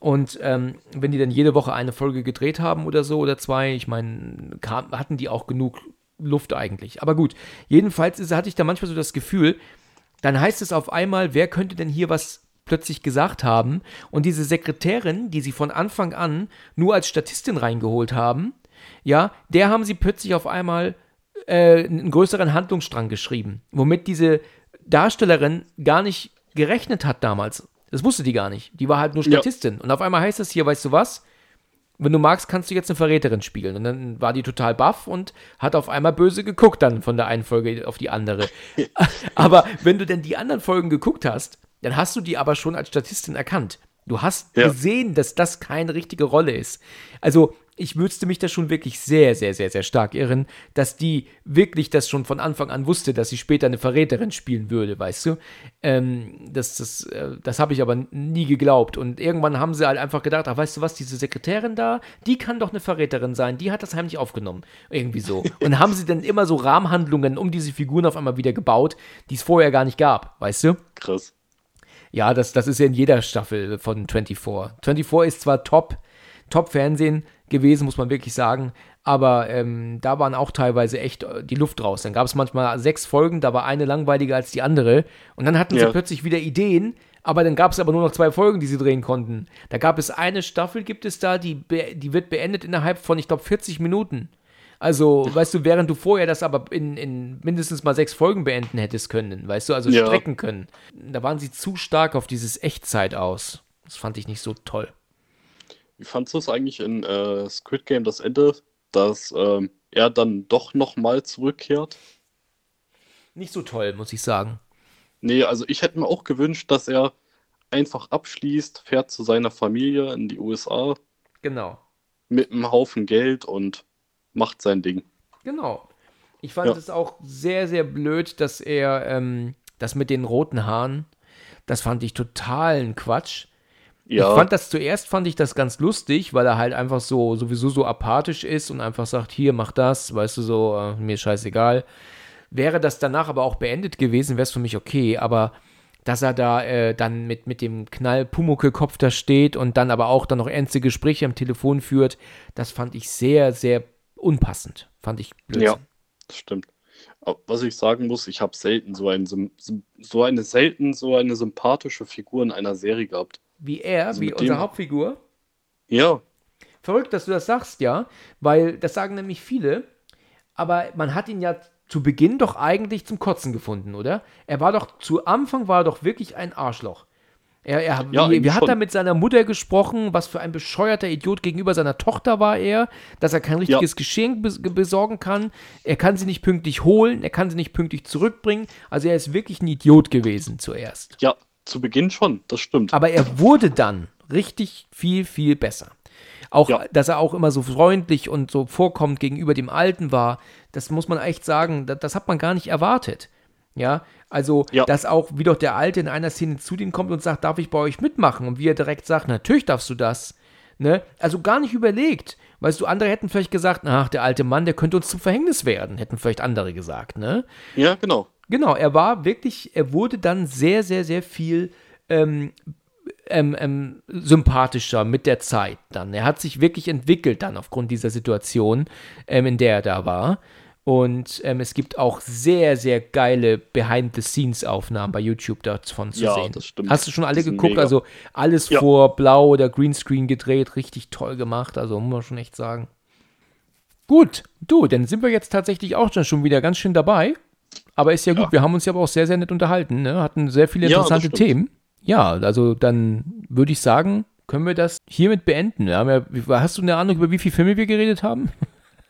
Und ähm, wenn die dann jede Woche eine Folge gedreht haben oder so oder zwei, ich meine, hatten die auch genug Luft eigentlich. Aber gut, jedenfalls ist, hatte ich da manchmal so das Gefühl, dann heißt es auf einmal, wer könnte denn hier was plötzlich gesagt haben? Und diese Sekretärin, die sie von Anfang an nur als Statistin reingeholt haben, ja, der haben sie plötzlich auf einmal äh, einen größeren Handlungsstrang geschrieben, womit diese Darstellerin gar nicht gerechnet hat damals. Das wusste die gar nicht. Die war halt nur Statistin. Ja. Und auf einmal heißt es hier, weißt du was? Wenn du magst, kannst du jetzt eine Verräterin spielen. Und dann war die total baff und hat auf einmal böse geguckt dann von der einen Folge auf die andere. aber wenn du denn die anderen Folgen geguckt hast, dann hast du die aber schon als Statistin erkannt. Du hast ja. gesehen, dass das keine richtige Rolle ist. Also ich müsste mich da schon wirklich sehr, sehr, sehr, sehr stark irren, dass die wirklich das schon von Anfang an wusste, dass sie später eine Verräterin spielen würde, weißt du? Ähm, das das, äh, das habe ich aber nie geglaubt. Und irgendwann haben sie halt einfach gedacht, ach, weißt du was, diese Sekretärin da, die kann doch eine Verräterin sein, die hat das heimlich aufgenommen. Irgendwie so. Und haben sie dann immer so Rahmenhandlungen um diese Figuren auf einmal wieder gebaut, die es vorher gar nicht gab, weißt du? Krass. Ja, das, das ist ja in jeder Staffel von 24. 24 ist zwar top, Top-Fernsehen, gewesen, muss man wirklich sagen. Aber ähm, da waren auch teilweise echt äh, die Luft raus. Dann gab es manchmal sechs Folgen, da war eine langweiliger als die andere. Und dann hatten Ja. sie plötzlich wieder Ideen, aber dann gab es aber nur noch zwei Folgen, die sie drehen konnten. Da gab es eine Staffel, gibt es da, die, die wird beendet innerhalb von, ich glaube, 40 Minuten. Also, weißt du, während du vorher das aber in, in mindestens mal sechs Folgen beenden hättest können, weißt du, also Ja. strecken können. Da waren sie zu stark auf dieses Echtzeit aus. Das fand ich nicht so toll. Wie fandst du es eigentlich in äh, Squid Game das Ende, dass ähm, er dann doch nochmal zurückkehrt? Nicht so toll, muss ich sagen. Nee, also ich hätte mir auch gewünscht, dass er einfach abschließt, fährt zu seiner Familie in die USA Genau. mit einem Haufen Geld und macht sein Ding. Genau. Ich fand Ja. es auch sehr, sehr blöd, dass er ähm, das mit den roten Haaren, das fand ich totalen Quatsch. Ja, Ich fand das zuerst, fand ich das ganz lustig, weil er halt einfach so, sowieso so apathisch ist und einfach sagt, hier, mach das, weißt du, so, äh, mir scheißegal. Wäre das danach aber auch beendet gewesen, wäre es für mich okay, aber dass er da äh, dann mit, mit dem Knall Pumuckelkopf da steht und dann aber auch dann noch ernste Gespräche am Telefon führt, das fand ich sehr, sehr unpassend. Fand ich blöd. Ja. das stimmt. Aber was ich sagen muss, ich habe selten so, ein, so eine selten so eine sympathische Figur in einer Serie gehabt. Wie er, Also wie dem- Hauptfigur. Ja, Verrückt, dass du das sagst, ja, weil das sagen nämlich viele, aber man hat ihn ja zu Beginn doch eigentlich zum Kotzen gefunden, oder? Er war doch, zu Anfang war er doch wirklich ein Arschloch. Er, er, Ja, wie, wie hat er mit seiner Mutter gesprochen? Was für ein bescheuerter Idiot gegenüber seiner Tochter war er, dass er kein richtiges Geschenk bes besorgen kann. Er kann sie nicht pünktlich holen, er kann sie nicht pünktlich zurückbringen. Also er ist wirklich ein Idiot gewesen zuerst. ja, zu Beginn schon, das stimmt. Aber er wurde dann richtig viel, viel besser. Auch, Ja. dass er auch immer so freundlich und so vorkommt gegenüber dem Alten war, das muss man echt sagen, das, das hat man gar nicht erwartet. Ja, also, Ja. dass auch, wie doch der Alte in einer Szene zu denen kommt und sagt, darf ich bei euch mitmachen? Und wie er direkt sagt, natürlich darfst du das. Ne? Also gar nicht überlegt. Weißt du, andere hätten vielleicht gesagt, ach, der alte Mann, der könnte uns zum Verhängnis werden, hätten vielleicht andere gesagt, ne? Ja, genau. Genau, er war wirklich, er wurde dann sehr, sehr, sehr viel ähm, ähm, ähm, sympathischer mit der Zeit dann. Er hat sich wirklich entwickelt dann aufgrund dieser Situation, ähm, in der er da war. Und ähm, es gibt auch sehr, sehr geile Behind-the-Scenes-Aufnahmen bei YouTube davon zu Ja, sehen. das stimmt. Hast du schon alle geguckt? mega. Also alles Ja. vor Blau oder Greenscreen gedreht, richtig toll gemacht. Also muss man schon echt sagen. Gut, du, dann sind wir jetzt tatsächlich auch schon wieder ganz schön dabei. Aber ist ja gut, Ja. wir haben uns ja aber auch sehr, sehr nett unterhalten, ne? hatten sehr viele Ja, interessante stimmt. Themen. Ja, also dann würde ich sagen, können wir das hiermit beenden. Ja, hast du eine Ahnung, über wie viele Filme wir geredet haben?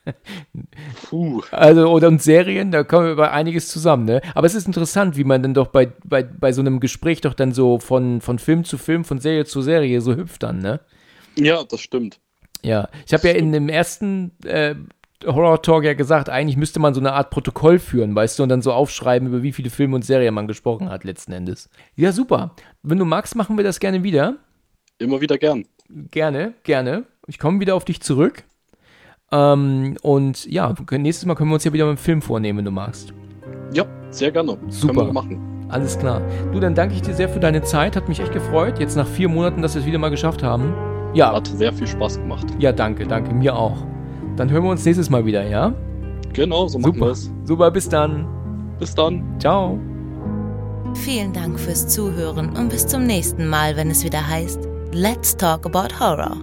Puh. Also, oder und Serien, da kommen wir über einiges zusammen, ne? Aber es ist interessant, wie man dann doch bei, bei, bei so einem Gespräch doch dann so von, von Film zu Film, von Serie zu Serie so hüpft dann, ne? Ja, das stimmt. Ja, ich habe ja in dem ersten äh, Horror Talk ja gesagt, eigentlich müsste man so eine Art Protokoll führen, weißt du, und dann so aufschreiben, über wie viele Filme und Serien man gesprochen hat letzten Endes. Ja, super. Wenn du magst, machen wir das gerne wieder. Immer wieder gern. Gerne, gerne. Ich komme wieder auf dich zurück. Ähm, und ja, nächstes Mal können wir uns ja wieder mit dem Film vornehmen, wenn du magst. Ja, sehr gerne. Super. Können wir machen. Alles klar. Du, dann danke ich dir sehr für deine Zeit. Hat mich echt gefreut, jetzt nach vier Monaten, dass wir es wieder mal geschafft haben. Ja, Hat sehr viel Spaß gemacht. ja, danke, danke, mir auch. Dann hören wir uns nächstes Mal wieder, ja? Genau, so machen wir Super. es. Super, bis dann. Bis dann. Ciao. Vielen Dank fürs Zuhören und bis zum nächsten Mal, wenn es wieder heißt Let's Talk About Horror.